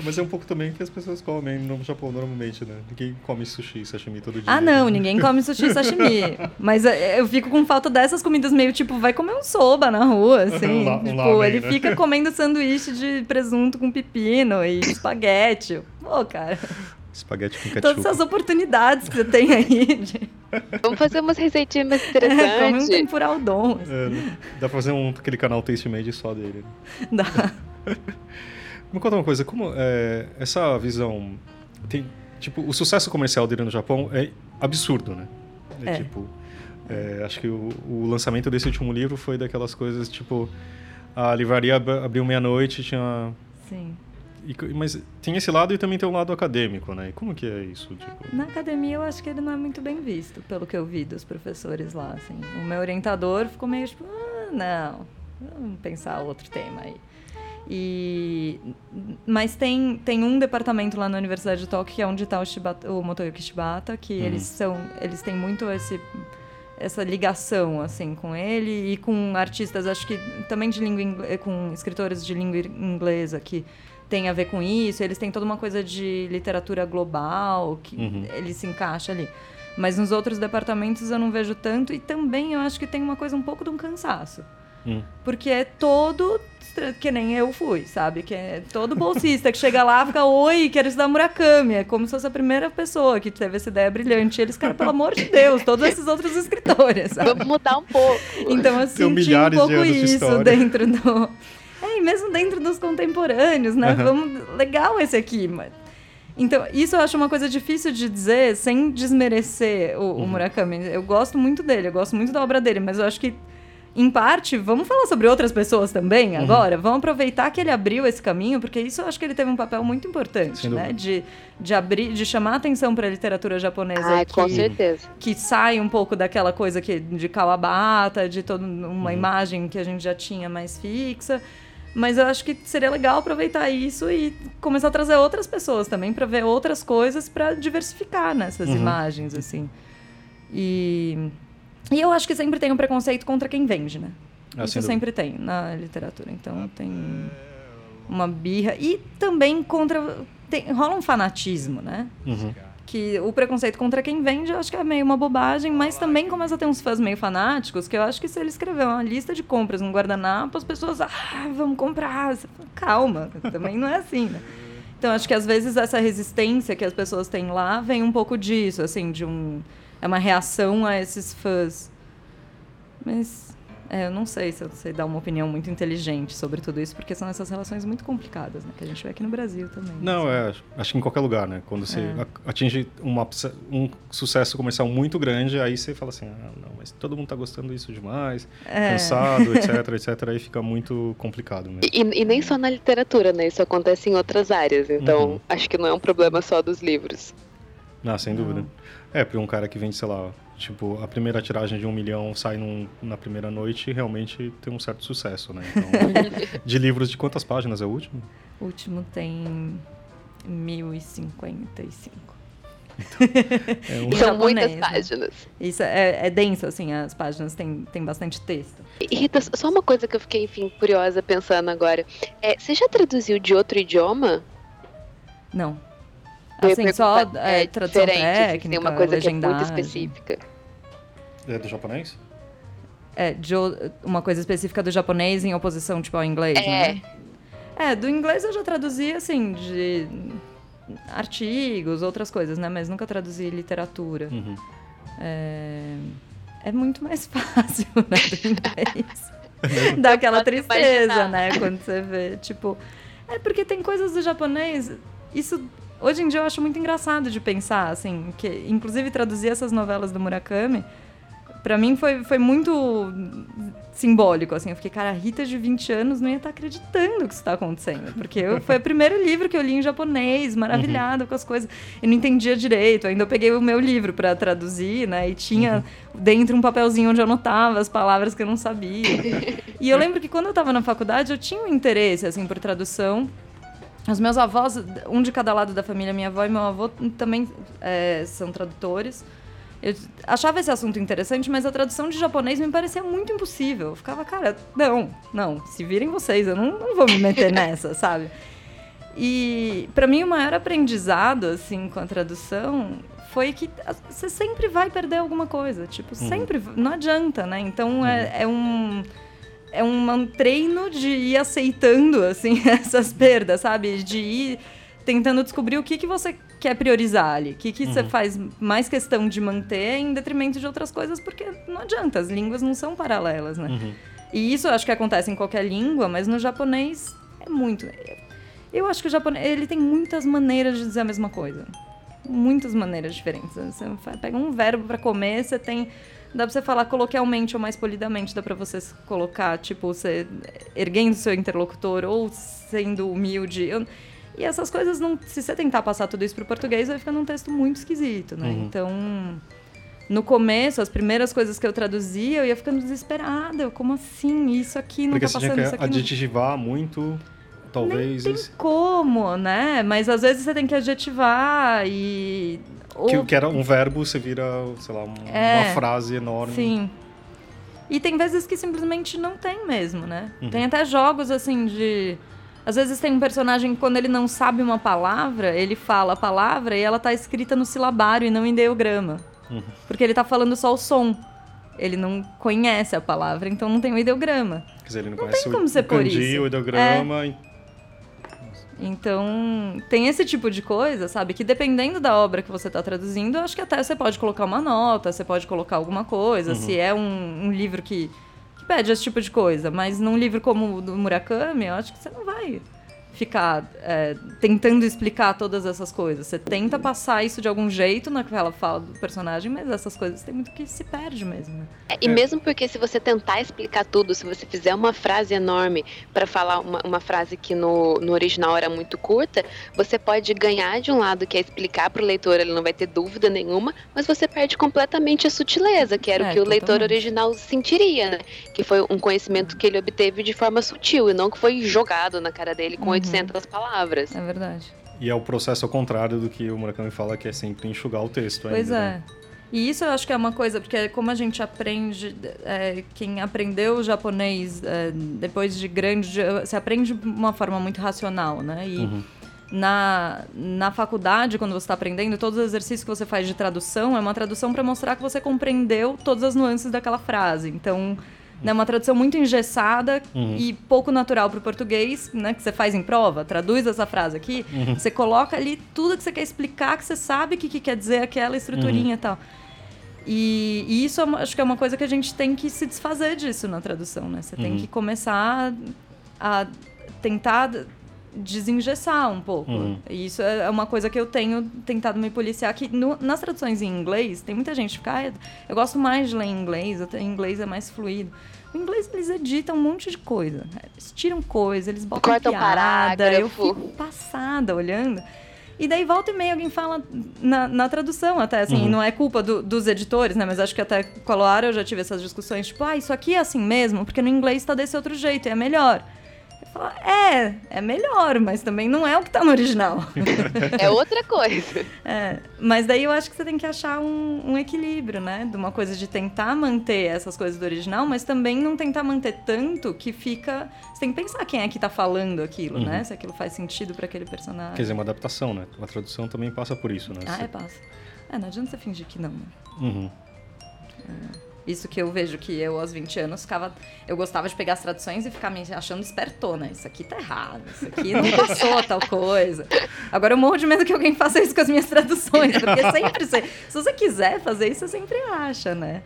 [SPEAKER 2] Mas é um pouco também que as pessoas comem no Japão normalmente, né? Ninguém come sushi, sashimi todo dia.
[SPEAKER 3] Ah, não, ninguém come sushi e sashimi. Mas eh, eu fico com falta dessas comidas meio tipo, vai comer um soba na rua, [LAUGHS] assim.
[SPEAKER 2] La-
[SPEAKER 3] tipo,
[SPEAKER 2] lamen,
[SPEAKER 3] ele
[SPEAKER 2] né?
[SPEAKER 3] fica comendo sanduíche de presunto com pepino e espaguete. Pô, cara,
[SPEAKER 2] Espaguete com ketchup.
[SPEAKER 3] todas essas oportunidades que você tem aí de [LAUGHS]
[SPEAKER 4] Vamos fazer umas receitinhas [LAUGHS] mais
[SPEAKER 3] é, comer um
[SPEAKER 4] interessantes.
[SPEAKER 3] tempura udon. assim.
[SPEAKER 2] É? Dá pra fazer um, aquele canal Taste Made só dele. né?
[SPEAKER 3] Dá.
[SPEAKER 2] Me conta uma coisa, como é, essa visão tem tipo o sucesso comercial dele no Japão é absurdo, né? É,
[SPEAKER 3] É.
[SPEAKER 2] tipo, é, acho que o, o lançamento desse último livro foi daquelas coisas tipo a livraria ab- abriu meia-noite, tinha
[SPEAKER 3] Sim.
[SPEAKER 2] e mas tem esse lado e também tem o lado acadêmico, né? E como que é isso, tipo?
[SPEAKER 3] Na academia eu acho que ele não é muito bem visto, pelo que eu vi dos professores lá, assim. O meu orientador ficou meio tipo, ah, não, vamos pensar outro tema aí. E mas tem, tem um departamento lá na Universidade de Tóquio que é onde está o, Shibata, o Motoyuki Shibata, que
[SPEAKER 2] Uhum.
[SPEAKER 3] eles são eles têm muito esse essa ligação assim com ele e com artistas, acho que também de língua ingle- com escritores de língua inglesa que tem a ver com isso. Eles têm toda uma coisa de literatura global que
[SPEAKER 2] Uhum.
[SPEAKER 3] ele se encaixa ali. Mas nos outros departamentos eu não vejo tanto e também eu acho que tem uma coisa um pouco de um cansaço.
[SPEAKER 2] Hum.
[SPEAKER 3] Porque é todo que nem eu fui, sabe? Que é todo bolsista que chega lá e fica, oi, quero estudar Murakami. É como se fosse a primeira pessoa que teve essa ideia brilhante. E eles, cara, pelo amor de Deus, todos esses outros escritores, sabe?
[SPEAKER 4] Vamos mudar um pouco.
[SPEAKER 3] Então eu
[SPEAKER 2] Tem
[SPEAKER 3] senti um pouco
[SPEAKER 2] anos de
[SPEAKER 3] isso
[SPEAKER 2] história.
[SPEAKER 3] dentro do. [LAUGHS] É, e mesmo dentro dos contemporâneos, né?
[SPEAKER 2] Aham.
[SPEAKER 3] Vamos. Legal esse aqui, mas. Então, isso eu acho uma coisa difícil de dizer sem desmerecer o, o
[SPEAKER 2] Uhum.
[SPEAKER 3] Murakami. Eu gosto muito dele, eu gosto muito da obra dele, mas eu acho que, em parte, vamos falar sobre outras pessoas também
[SPEAKER 2] Uhum.
[SPEAKER 3] agora? Vamos aproveitar que ele abriu esse caminho, porque isso eu acho que ele teve um papel muito importante,
[SPEAKER 2] Sem
[SPEAKER 3] né?
[SPEAKER 2] dúvida.
[SPEAKER 3] De, de abrir, de chamar atenção para a literatura japonesa.
[SPEAKER 4] Com
[SPEAKER 3] que-
[SPEAKER 4] certeza.
[SPEAKER 3] que sai um pouco daquela coisa que, de Kawabata, de toda
[SPEAKER 2] Uhum.
[SPEAKER 3] uma imagem que a gente já tinha mais fixa. Mas eu acho que seria legal aproveitar isso e começar a trazer outras pessoas também para ver outras coisas para diversificar nessas
[SPEAKER 2] Uhum.
[SPEAKER 3] imagens, assim. E, e eu acho que sempre tem um preconceito contra quem vende, né?
[SPEAKER 2] Ah,
[SPEAKER 3] Isso
[SPEAKER 2] dúvida.
[SPEAKER 3] sempre tem na literatura. Então tem uma birra. E também contra. Tem, rola um fanatismo, né?
[SPEAKER 2] Uhum.
[SPEAKER 3] que o preconceito contra quem vende eu acho que é meio uma bobagem, mas também começa a ter uns fãs meio fanáticos, que eu acho que se ele escrever uma lista de compras no guardanapo, as pessoas, ah, vamos comprar. Você fala, Calma, também não é assim, né? Então acho que às vezes essa resistência que as pessoas têm lá vem um pouco disso, assim, de um é uma reação a esses fãs. Mas é, eu não sei se eu sei dar uma opinião muito inteligente sobre tudo isso, porque são essas relações muito complicadas, né? Que a gente vê aqui no Brasil também.
[SPEAKER 2] Não,
[SPEAKER 3] assim.
[SPEAKER 2] é, acho que em qualquer lugar, né? Quando você
[SPEAKER 3] É.
[SPEAKER 2] a- atinge uma, um sucesso comercial muito grande, aí você fala assim, ah, não, mas todo mundo tá gostando disso demais,
[SPEAKER 3] É.
[SPEAKER 2] cansado, [LAUGHS] etc, etc, aí fica muito complicado mesmo.
[SPEAKER 4] E, e nem só na literatura, né? Isso acontece em outras áreas. Então,
[SPEAKER 2] Uhum.
[SPEAKER 4] acho que não é um problema só dos livros.
[SPEAKER 2] Ah, sem
[SPEAKER 3] Não.
[SPEAKER 2] dúvida. É, para um cara que vende, sei lá, tipo, a primeira tiragem de um milhão sai num- na primeira noite, realmente tem um certo sucesso, né? Então, [LAUGHS] de livros de quantas páginas é o último?
[SPEAKER 3] O último tem 1055.
[SPEAKER 2] É um...
[SPEAKER 4] E [LAUGHS] são
[SPEAKER 3] japonês,
[SPEAKER 4] muitas
[SPEAKER 3] né?
[SPEAKER 4] páginas.
[SPEAKER 3] Isso é, é denso, assim, as páginas têm tem bastante texto.
[SPEAKER 4] E, Rita, só uma coisa que eu fiquei, enfim, curiosa pensando agora. É, você já traduziu de outro idioma?
[SPEAKER 3] Não. Assim, só é,
[SPEAKER 4] é
[SPEAKER 3] tradução
[SPEAKER 4] diferente, assim,
[SPEAKER 3] técnica,
[SPEAKER 4] tem uma coisa que é muito específica.
[SPEAKER 2] É do japonês?
[SPEAKER 3] É, de uma coisa específica do japonês em oposição, tipo, ao inglês,
[SPEAKER 4] É.
[SPEAKER 3] né? É, do inglês eu já traduzi, assim, de artigos, outras coisas, né? Mas nunca traduzi literatura.
[SPEAKER 2] Uhum.
[SPEAKER 3] É, é muito mais [LAUGHS] fácil, né, do inglês. [LAUGHS] Dá aquela tristeza,
[SPEAKER 4] imaginar.
[SPEAKER 3] né, quando você vê, tipo... É porque tem coisas do japonês, isso... Hoje em dia eu acho muito engraçado de pensar, assim, que inclusive traduzir essas novelas do Murakami Pra mim foi, foi muito simbólico, assim. Eu fiquei, cara, a Rita de 20 anos não ia estar tá acreditando que isso está acontecendo. Porque eu, foi o primeiro livro que eu li em japonês, maravilhada uhum. com as coisas. E não entendia direito. Ainda eu peguei o meu livro para traduzir, né? E tinha uhum. dentro um papelzinho onde eu anotava as palavras que eu não sabia. [LAUGHS] e eu lembro que quando eu estava na faculdade, eu tinha um interesse, assim, por tradução. Os meus avós, um de cada lado da família, minha avó e meu avô também é, são tradutores. Eu achava esse assunto interessante, mas a tradução de japonês me parecia muito impossível. Eu ficava, cara, não, não, se virem vocês, eu não, não vou me meter nessa, [LAUGHS] sabe? E para mim o maior aprendizado, assim, com a tradução foi que você sempre vai perder alguma coisa. Tipo, uhum. sempre. Não adianta, né? Então é, uhum. é, é um. É um treino de ir aceitando, assim, [LAUGHS] essas perdas, sabe? De ir tentando descobrir o que, que você quer priorizar ali. O que, que uhum. você faz mais questão de manter em detrimento de outras coisas, porque não adianta, as línguas não são paralelas, né? Uhum. E isso eu acho que acontece em qualquer língua, mas no japonês é muito. Eu acho que o japonês ele tem muitas maneiras de dizer a mesma coisa. Muitas maneiras diferentes. Você pega um verbo para comer, você tem. Dá pra você falar coloquialmente ou mais polidamente, dá pra você colocar, tipo, você erguendo seu interlocutor ou sendo humilde. Eu, e essas coisas, não, se você tentar passar tudo isso para o português, vai ficar num texto muito esquisito, né? Uhum. Então, no começo, as primeiras coisas que eu traduzia, eu ia ficando desesperada. como assim? Isso aqui não
[SPEAKER 2] Porque
[SPEAKER 3] tá passando, isso
[SPEAKER 2] aqui adjetivar
[SPEAKER 3] não...
[SPEAKER 2] muito, talvez...
[SPEAKER 3] Nem tem como, né? Mas às vezes você tem que adjetivar e...
[SPEAKER 2] Que, que era um verbo, você vira, sei lá, um, é, uma frase enorme.
[SPEAKER 3] Sim. E tem vezes que simplesmente não tem mesmo, né? Uhum. Tem até jogos, assim, de às vezes tem um personagem que quando ele não sabe uma palavra, ele fala a palavra e ela tá escrita no silabário e não em ideograma. Uhum. Porque ele tá falando só o som. Ele não conhece a palavra, então não tem o ideograma.
[SPEAKER 2] Quer dizer, ele não, não conhece tem como o, ser o kanji, o ideograma. É.
[SPEAKER 3] Então, tem esse tipo de coisa, sabe? Que dependendo da obra que você está traduzindo, acho que até você pode colocar uma nota, você pode colocar alguma coisa. Uhum. Se é um, um livro que pede esse tipo de coisa, mas num livro como o do Murakami, eu acho que você não vai ficar é, tentando explicar todas essas coisas. Você tenta passar isso de algum jeito naquela fala do personagem, mas essas coisas tem muito que se perde mesmo. Né?
[SPEAKER 4] É, e mesmo porque se você tentar explicar tudo, se você fizer uma frase enorme para falar uma, uma, frase que no, no original era muito curta, você pode ganhar de um lado que é explicar para o leitor, ele não vai ter dúvida nenhuma, mas você perde completamente a sutileza, que era é, o que o leitor original sentiria, né? Que foi um conhecimento que ele obteve de forma sutil e não que foi jogado na cara dele com uhum. 800 palavras.
[SPEAKER 3] É verdade.
[SPEAKER 2] E é o processo ao contrário do que o Murakami fala, que é sempre enxugar o texto ainda.
[SPEAKER 3] Pois
[SPEAKER 2] é.
[SPEAKER 3] Né? E isso eu acho que é uma coisa, porque como a gente aprende, é, quem aprendeu japonês é, depois de grande, você aprende de uma forma muito racional, né? E uhum. na, na faculdade, quando você está aprendendo, todos os exercícios que você faz de tradução é uma tradução para mostrar que você compreendeu todas as nuances daquela frase. Então, né, uma tradução muito engessada uhum. e pouco natural para o português, né, que você faz em prova, traduz essa frase aqui, uhum. você coloca ali tudo que você quer explicar, que você sabe o que, que quer dizer aquela estruturinha uhum. e tal. E, e, isso é acho que é uma coisa que a gente tem que se desfazer disso na tradução, né? Você tem uhum. que começar a tentar desengessar um pouco. Uhum. E isso é uma coisa que eu tenho tentado me policiar. Que no, nas traduções em inglês, tem muita gente que fica, ah, eu gosto mais de ler em inglês, em inglês é mais fluido. O inglês eles editam um monte de coisa. Eles tiram coisa, eles botam Cortam piada. Parágrafo. Eu fico passada olhando. E daí volta e meia alguém fala na, na tradução até, assim, uhum. não é culpa do, dos editores, né? Mas acho que até com a Loara eu já tive essas discussões, tipo, ah, isso aqui é assim mesmo, porque no inglês tá desse outro jeito, e é melhor. Fala, é, é melhor, mas também não é o que tá no original.
[SPEAKER 4] É outra coisa. [LAUGHS]
[SPEAKER 3] É, mas daí eu acho que você tem que achar um, um, equilíbrio, né? De uma coisa de tentar manter essas coisas do original, mas também não tentar manter tanto que fica. Você tem que pensar quem é que tá falando aquilo, né? uhum. né? Se aquilo faz sentido para aquele personagem.
[SPEAKER 2] Quer dizer, uma adaptação, né? A tradução também passa por isso, né?
[SPEAKER 3] Ah,
[SPEAKER 2] você...
[SPEAKER 3] é, passa. É, não adianta você fingir que não, né? Uhum. É. Isso que eu vejo que eu, aos 20 anos, ficava. Eu gostava de pegar as traduções e ficar me achando espertona. Isso aqui tá errado, isso aqui não [LAUGHS] passou tal coisa. Agora eu morro de medo que alguém faça isso com as minhas traduções, porque [LAUGHS] sempre. Se, se você quiser fazer isso, você sempre acha, né?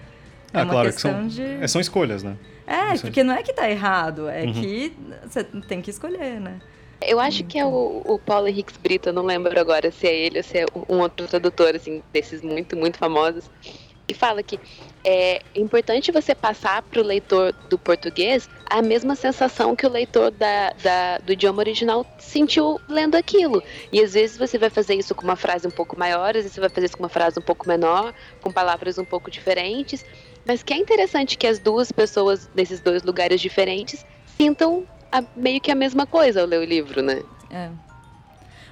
[SPEAKER 2] É ah, uma claro, questão que são, de. É, são escolhas, né?
[SPEAKER 3] É, porque não é que tá errado, é uhum. que você tem que escolher, né?
[SPEAKER 4] Eu acho que é o, o Paulo Henriques Brito, eu não lembro agora se é ele ou se é um outro tradutor, assim, desses muito, muito famosos e fala que é importante você passar para o leitor do português a mesma sensação que o leitor da, da, do idioma original sentiu lendo aquilo. E às vezes você vai fazer isso com uma frase um pouco maior, às vezes você vai fazer isso com uma frase um pouco menor, com palavras um pouco diferentes. Mas que é interessante que as duas pessoas nesses dois lugares diferentes sintam a, meio que a mesma coisa ao ler o livro, né?
[SPEAKER 3] É.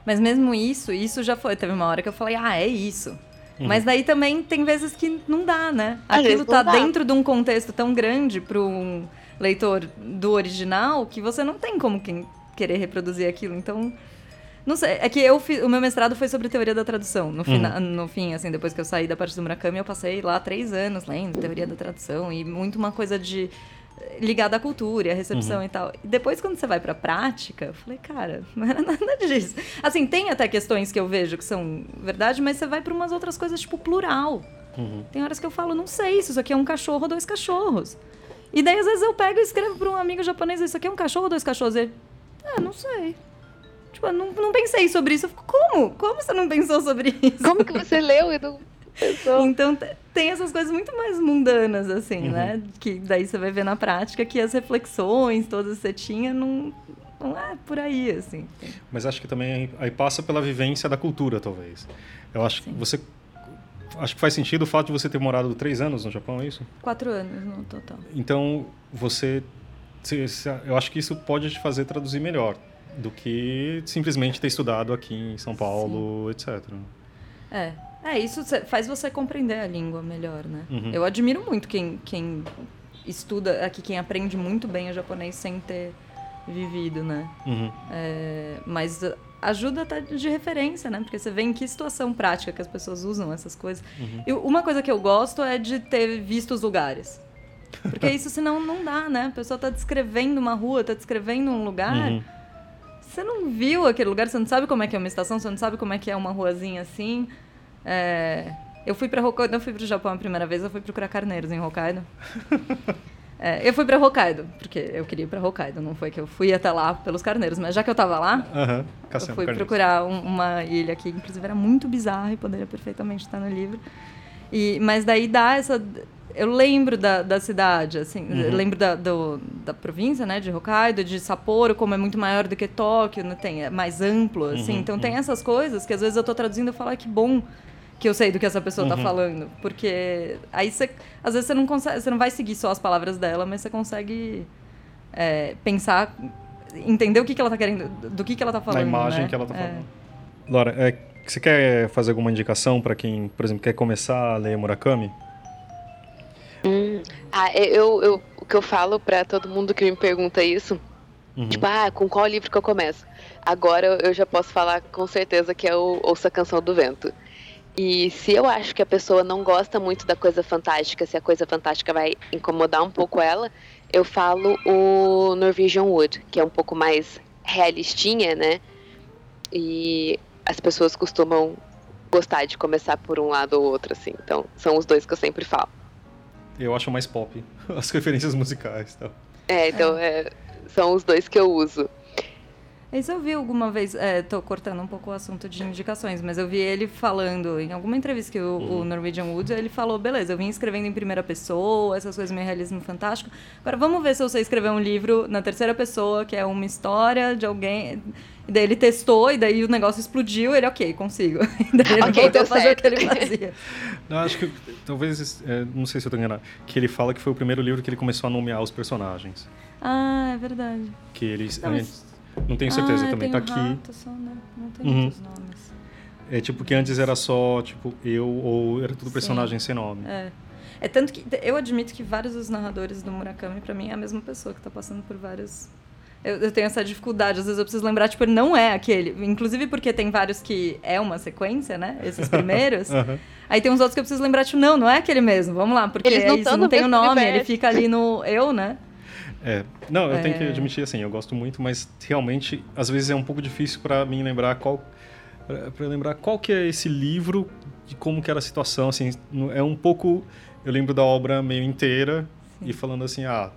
[SPEAKER 3] Mas mesmo isso, isso já foi. Teve uma hora que eu falei, ah, é isso. Uhum. Mas daí também tem vezes que não dá, né? Aquilo tá dentro de um contexto tão grande para um leitor do original que você não tem como quem querer reproduzir aquilo. Então, não sei. É que eu fiz, o meu mestrado foi sobre teoria da tradução. No, fina, uhum. no fim, assim, depois que eu saí da parte do Murakami, eu passei lá três anos lendo teoria da tradução e muito uma coisa de ligada à cultura, à recepção uhum. e tal. E depois, quando você vai pra prática, eu falei, cara, [LAUGHS] não era nada disso. Assim, tem até questões que eu vejo que são verdade, mas você vai pra umas outras coisas, tipo, plural. Uhum. Tem horas que eu falo, não sei se isso aqui é um cachorro ou dois cachorros. E daí, às vezes, eu pego e escrevo pra um amigo japonês, isso aqui é um cachorro ou dois cachorros? E ele, ah, não sei. Tipo, eu não, não pensei sobre isso. Eu fico, como? Como você não pensou sobre isso?
[SPEAKER 4] Como que você leu e não
[SPEAKER 3] Então, tem essas coisas muito mais mundanas, assim, uhum. né? Que daí você vai ver na prática que as reflexões todas que você tinha não, não é por aí, assim.
[SPEAKER 2] Mas acho que também aí passa pela vivência da cultura, talvez. Eu acho Sim. que você acho que faz sentido o fato de você ter morado três anos no Japão, é isso?
[SPEAKER 3] Quatro anos no total.
[SPEAKER 2] Então, você... Eu acho que isso pode te fazer traduzir melhor do que simplesmente ter estudado aqui em São Paulo, Sim. etc.
[SPEAKER 3] É, é, isso faz você compreender a língua melhor, né? Uhum. Eu admiro muito quem, quem estuda aqui, quem aprende muito bem o japonês sem ter vivido, né? Uhum. É, mas ajuda até de referência, né? Porque você vê em que situação prática que as pessoas usam essas coisas. Uhum. E uma coisa que eu gosto é de ter visto os lugares. Porque [LAUGHS] isso senão não dá, né? A pessoa está descrevendo uma rua, está descrevendo um lugar. Uhum. Você não viu aquele lugar, você não sabe como é que é uma estação, você não sabe como é que é uma ruazinha assim. É, eu fui para Hokkaido, não fui para o Japão a primeira vez, eu fui procurar carneiros em Hokkaido. [LAUGHS] É, eu fui para Hokkaido, porque eu queria ir para Hokkaido, não foi que eu fui até lá pelos carneiros, mas já que eu estava lá, eu fui carneiros. procurar um, uma ilha que inclusive era muito bizarra e poderia perfeitamente estar no livro. E, mas daí dá essa eu lembro da, da cidade, assim, uhum. lembro da, do, da província, né, de Hokkaido, de Sapporo, como é muito maior do que Tóquio, né, tem, é mais amplo, assim, uhum, então uhum. tem essas coisas que às vezes eu estou traduzindo e falo, ah, que bom que eu sei do que essa pessoa está uhum. falando. Porque aí você. Às vezes você não consegue. Você não vai seguir só as palavras dela, mas você consegue é, pensar, entender o que, que ela está querendo. Do que, que ela está falando.
[SPEAKER 2] A imagem
[SPEAKER 3] né?
[SPEAKER 2] que ela está falando. É. Laura, é, você quer fazer alguma indicação para quem, por exemplo, quer começar a ler Murakami?
[SPEAKER 4] Hum, ah, eu, eu, o que eu falo para todo mundo que me pergunta isso, uhum. tipo, ah, com qual livro que eu começo? Agora eu já posso falar com certeza que é o Ouça a Canção do Vento. E se eu acho que a pessoa não gosta muito da coisa fantástica, se a coisa fantástica vai incomodar um pouco ela, eu falo o Norwegian Wood, que é um pouco mais realistinha, né? E as pessoas costumam gostar de começar por um lado ou outro, assim. Então, são os dois que eu sempre falo.
[SPEAKER 2] Eu acho mais pop, [LAUGHS] as referências musicais. Então.
[SPEAKER 4] É, então é. É, são os dois que eu uso.
[SPEAKER 3] Isso eu vi alguma vez, é, tô cortando um pouco o assunto de indicações, mas eu vi ele falando, em alguma entrevista que o, uhum. o Norwegian Wood, ele falou, beleza, eu vim escrevendo em primeira pessoa, essas coisas meio realismo fantástico. Agora vamos ver se eu sei escrever um livro na terceira pessoa, que é uma história de alguém. E daí ele testou, e daí o negócio explodiu, ele, ok, consigo. [LAUGHS] E daí ele okay, voltou a fazer o que ele fazia. [LAUGHS]
[SPEAKER 2] Não, acho que, talvez, é, não sei se eu tô enganado, que ele fala que foi o primeiro livro que ele começou a nomear os personagens.
[SPEAKER 3] Ah, é verdade.
[SPEAKER 2] Que eles... Não, mas não tenho certeza
[SPEAKER 3] ah,
[SPEAKER 2] também. Tá aqui.
[SPEAKER 3] Rato, só, né? Não tem uhum. muitos nomes.
[SPEAKER 2] É tipo que antes era só, tipo, eu ou era tudo personagem Sim. sem nome.
[SPEAKER 3] É. É tanto que eu admito que vários dos narradores do Murakami, para mim, é a mesma pessoa que tá passando por vários. Eu, eu, tenho essa dificuldade, às vezes eu preciso lembrar, tipo, ele não é aquele. Inclusive porque tem vários que é uma sequência, né? Esses [LAUGHS] primeiros. uhum. Aí tem uns outros que eu preciso lembrar, tipo, não, não é aquele mesmo, vamos lá, porque Eles não, é isso, não tem o nome, universo. ele fica ali no eu, né?
[SPEAKER 2] É. Não, eu é... tenho que é. admitir assim, eu gosto muito, mas realmente às vezes é um pouco difícil para mim lembrar qual para lembrar qual que é esse livro de como que era a situação, assim, é um pouco eu lembro da obra meio inteira Sim. e falando assim, ah,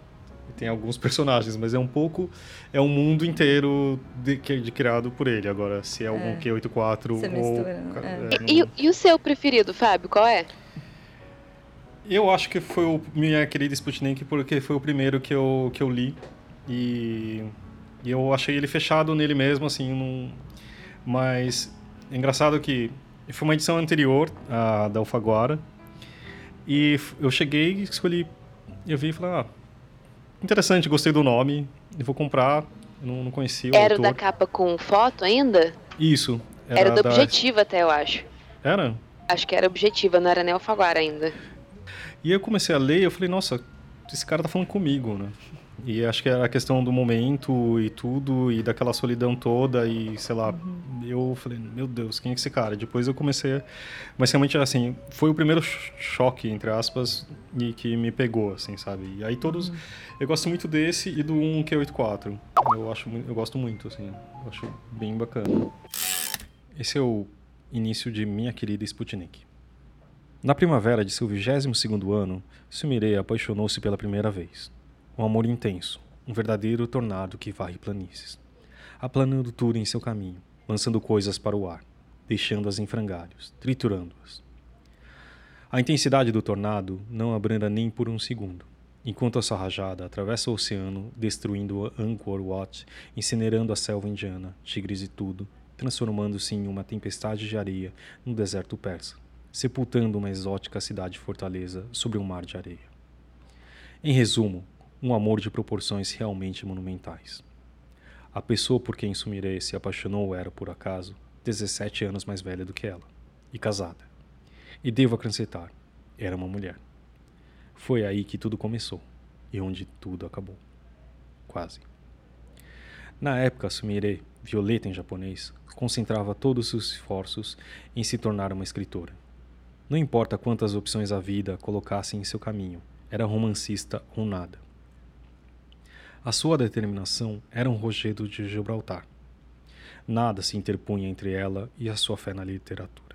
[SPEAKER 2] tem alguns personagens, mas é um pouco é um mundo inteiro de, de criado por ele. Agora, se é algum é. Q84 ou
[SPEAKER 3] mistura,
[SPEAKER 4] é. é. E, e, e o seu preferido, Fábio, qual é?
[SPEAKER 2] Eu acho que foi o minha querida Sputnik porque foi o primeiro que eu, que eu li e, e eu achei ele fechado nele mesmo, assim, num, mas é engraçado que foi uma edição anterior a da Alfaguara e eu cheguei, escolhi, eu vi e falei, ah, interessante, gostei do nome, eu vou comprar, não, não conhecia o
[SPEAKER 4] Era
[SPEAKER 2] autor.
[SPEAKER 4] da capa com foto ainda?
[SPEAKER 2] Isso.
[SPEAKER 4] Era, do
[SPEAKER 2] da-
[SPEAKER 4] Objetivo até, eu acho.
[SPEAKER 2] Era?
[SPEAKER 4] Acho que era Objetiva, não era nem Alfaguara ainda.
[SPEAKER 2] E eu comecei a ler e eu falei, nossa, esse cara tá falando comigo, né? E acho que era a questão do momento e tudo, e daquela solidão toda, e sei lá, eu falei, meu Deus, quem é esse cara? Depois eu comecei a... Mas realmente, assim, foi o primeiro ch- choque, entre aspas, e que me pegou, assim, sabe? E aí todos... Eu gosto muito desse e do 1Q84. Eu, acho, eu gosto muito, assim, eu acho bem bacana. Esse é o início de Minha Querida Sputnik. Na primavera de seu 22º ano, Sumire apaixonou-se pela primeira vez. Um amor intenso, um verdadeiro tornado que varre planícies. Aplanando tudo em seu caminho, lançando coisas para o ar, deixando-as em frangalhos, triturando-as. A intensidade do tornado não abranda nem por um segundo, enquanto a sua rajada atravessa o oceano, destruindo Angkor Wat, incinerando a selva indiana, tigres e tudo, transformando-se em uma tempestade de areia no deserto persa sepultando uma exótica cidade-fortaleza sobre um mar de areia. Em resumo, um amor de proporções realmente monumentais. A pessoa por quem Sumire se apaixonou era, por acaso, 17 anos mais velha do que ela, e casada. E devo acrescentar, era uma mulher. Foi aí que tudo começou, e onde tudo acabou. Quase. Na época, Sumire, Violeta em japonês, concentrava todos os esforços em se tornar uma escritora. Não importa quantas opções a vida colocasse em seu caminho, era romancista ou nada. A sua determinação era um rochedo de Gibraltar. Nada se interpunha entre ela e a sua fé na literatura.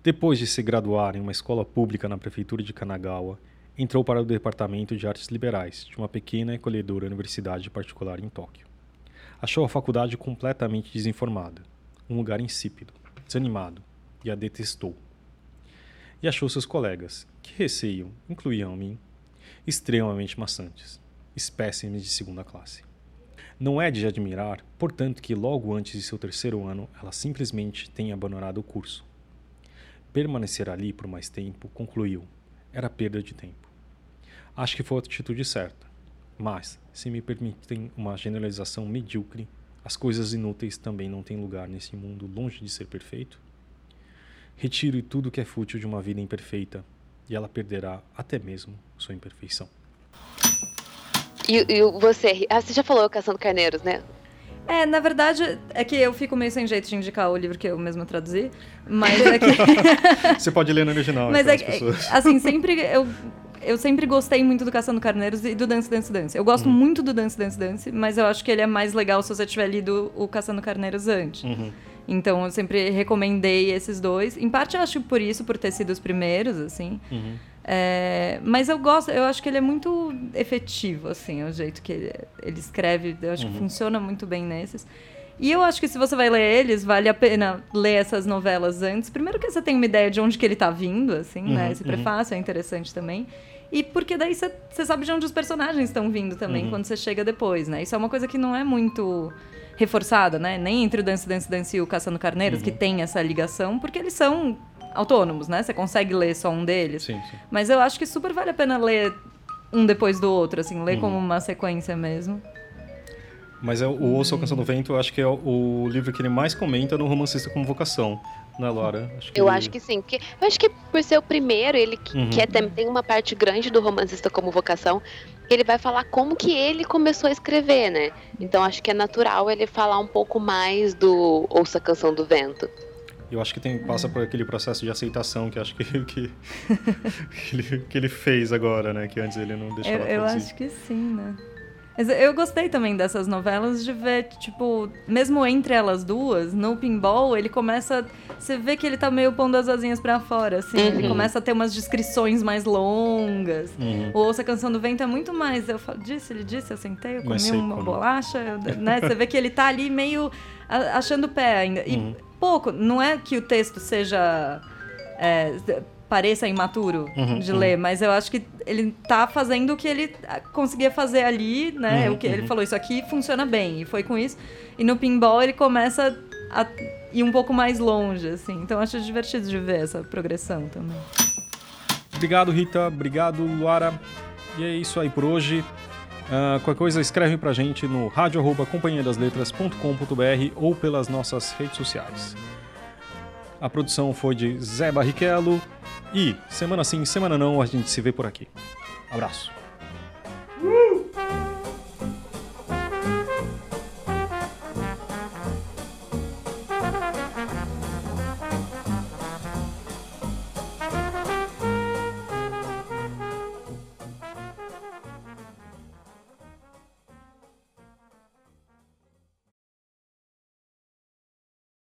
[SPEAKER 2] Depois de se graduar em uma escola pública na prefeitura de Kanagawa, entrou para o departamento de artes liberais de uma pequena e acolhedora universidade particular em Tóquio. Achou a faculdade completamente desinformada, um lugar insípido, desanimado, e a detestou. E achou seus colegas, que receiam, incluíam a mim, extremamente maçantes, espécimes de segunda classe. Não é de admirar, portanto, que logo antes de seu terceiro ano ela simplesmente tenha abandonado o curso. Permanecer ali por mais tempo, concluiu, era perda de tempo. Acho que foi a atitude certa, mas, se me permitem uma generalização medíocre, as coisas inúteis também não têm lugar nesse mundo longe de ser perfeito? Retire tudo que é fútil de uma vida imperfeita, e ela perderá até mesmo sua imperfeição.
[SPEAKER 4] E, e você, ah, você já falou Caçando Carneiros, né?
[SPEAKER 3] É, na verdade, é que eu fico meio sem jeito de indicar o livro que eu mesma traduzi, mas é que... [LAUGHS]
[SPEAKER 2] Você pode ler no original,
[SPEAKER 3] Mas
[SPEAKER 2] então,
[SPEAKER 3] é que,
[SPEAKER 2] pessoas.
[SPEAKER 3] assim, sempre eu, eu sempre gostei muito do Caçando Carneiros e do Dance Dance Dance. Eu gosto muito do Dance Dance Dance, mas eu acho que ele é mais legal se você tiver lido o Caçando Carneiros antes.
[SPEAKER 2] Uhum.
[SPEAKER 3] Então eu sempre recomendei esses dois. Em parte eu acho por isso, por ter sido os primeiros, assim.
[SPEAKER 2] Uhum.
[SPEAKER 3] É, mas eu gosto, eu acho que ele é muito efetivo, assim, o jeito que ele, ele escreve, eu acho que funciona muito bem nesses. E eu acho que se você vai ler eles, vale a pena ler essas novelas antes. Primeiro que você tem uma ideia de onde que ele tá vindo, assim, né?
[SPEAKER 2] Uhum,
[SPEAKER 3] Esse prefácio é interessante também. E porque daí você você sabe de onde os personagens estão vindo também,
[SPEAKER 2] Uhum.
[SPEAKER 3] quando você chega depois, né? Isso é uma coisa que não é muito reforçada, né? Nem entre o Dance Dance Dance e o Caçando Carneiros,
[SPEAKER 2] Uhum.
[SPEAKER 3] que tem essa ligação, porque eles são autônomos, né? Você consegue ler só um deles.
[SPEAKER 2] Sim, sim.
[SPEAKER 3] Mas eu acho que super vale a pena ler um depois do outro, assim, ler
[SPEAKER 2] Uhum.
[SPEAKER 3] como uma sequência mesmo.
[SPEAKER 2] Mas é, o Ouça Canção do Vento, eu acho que é o livro que ele mais comenta no Romancista como Vocação, né, Laura? Acho
[SPEAKER 4] Eu
[SPEAKER 2] ele-
[SPEAKER 4] acho que sim. Porque, eu acho que por ser o primeiro, ele que,
[SPEAKER 2] Uhum.
[SPEAKER 4] que é, tem, uma parte grande do romancista como vocação, ele vai falar como que ele começou a escrever, né? Então acho que é natural ele falar um pouco mais do Ouça a Canção do Vento.
[SPEAKER 2] Eu acho que tem, passa por aquele processo de aceitação que acho que, [LAUGHS] que, que, ele, que ele fez agora, né? Que antes ele não
[SPEAKER 3] Eu,
[SPEAKER 2] deixava
[SPEAKER 3] eu
[SPEAKER 2] produzir.
[SPEAKER 3] acho que sim, né? Mas eu gostei também dessas novelas de ver, tipo, mesmo entre elas duas, no pinball, ele começa. Você vê que ele tá meio pondo as asinhas pra fora, assim. Ele
[SPEAKER 2] Uhum.
[SPEAKER 3] começa a ter umas descrições mais longas.
[SPEAKER 2] Uhum.
[SPEAKER 3] O Ouça a Canção do Vento é muito mais. Eu falo, disse, ele disse, eu sentei, eu comi uma
[SPEAKER 2] né?
[SPEAKER 3] bolacha, eu- [LAUGHS] né? Você vê que ele tá ali meio achando pé ainda. E
[SPEAKER 2] Uhum.
[SPEAKER 3] pouco, não é que o texto seja. é, pareça imaturo
[SPEAKER 2] Uhum,
[SPEAKER 3] de
[SPEAKER 2] uhum.
[SPEAKER 3] ler, mas eu acho que ele tá fazendo o que ele ah, conseguia fazer ali, né?
[SPEAKER 2] Uhum,
[SPEAKER 3] o que ele
[SPEAKER 2] uhum.
[SPEAKER 3] falou, isso aqui funciona bem, e foi com isso. E no pinball ele começa a ir um pouco mais longe, assim. Então eu acho divertido de ver essa progressão também.
[SPEAKER 2] Obrigado, Rita. Obrigado, Luara. E é isso aí por hoje. Ah, qualquer coisa, escreve pra gente no radio.companhiadasletras.com.br ou pelas nossas redes sociais. A produção foi de Zé Barrichello. E semana sim, semana não, a gente se vê por aqui. Abraço. Uh!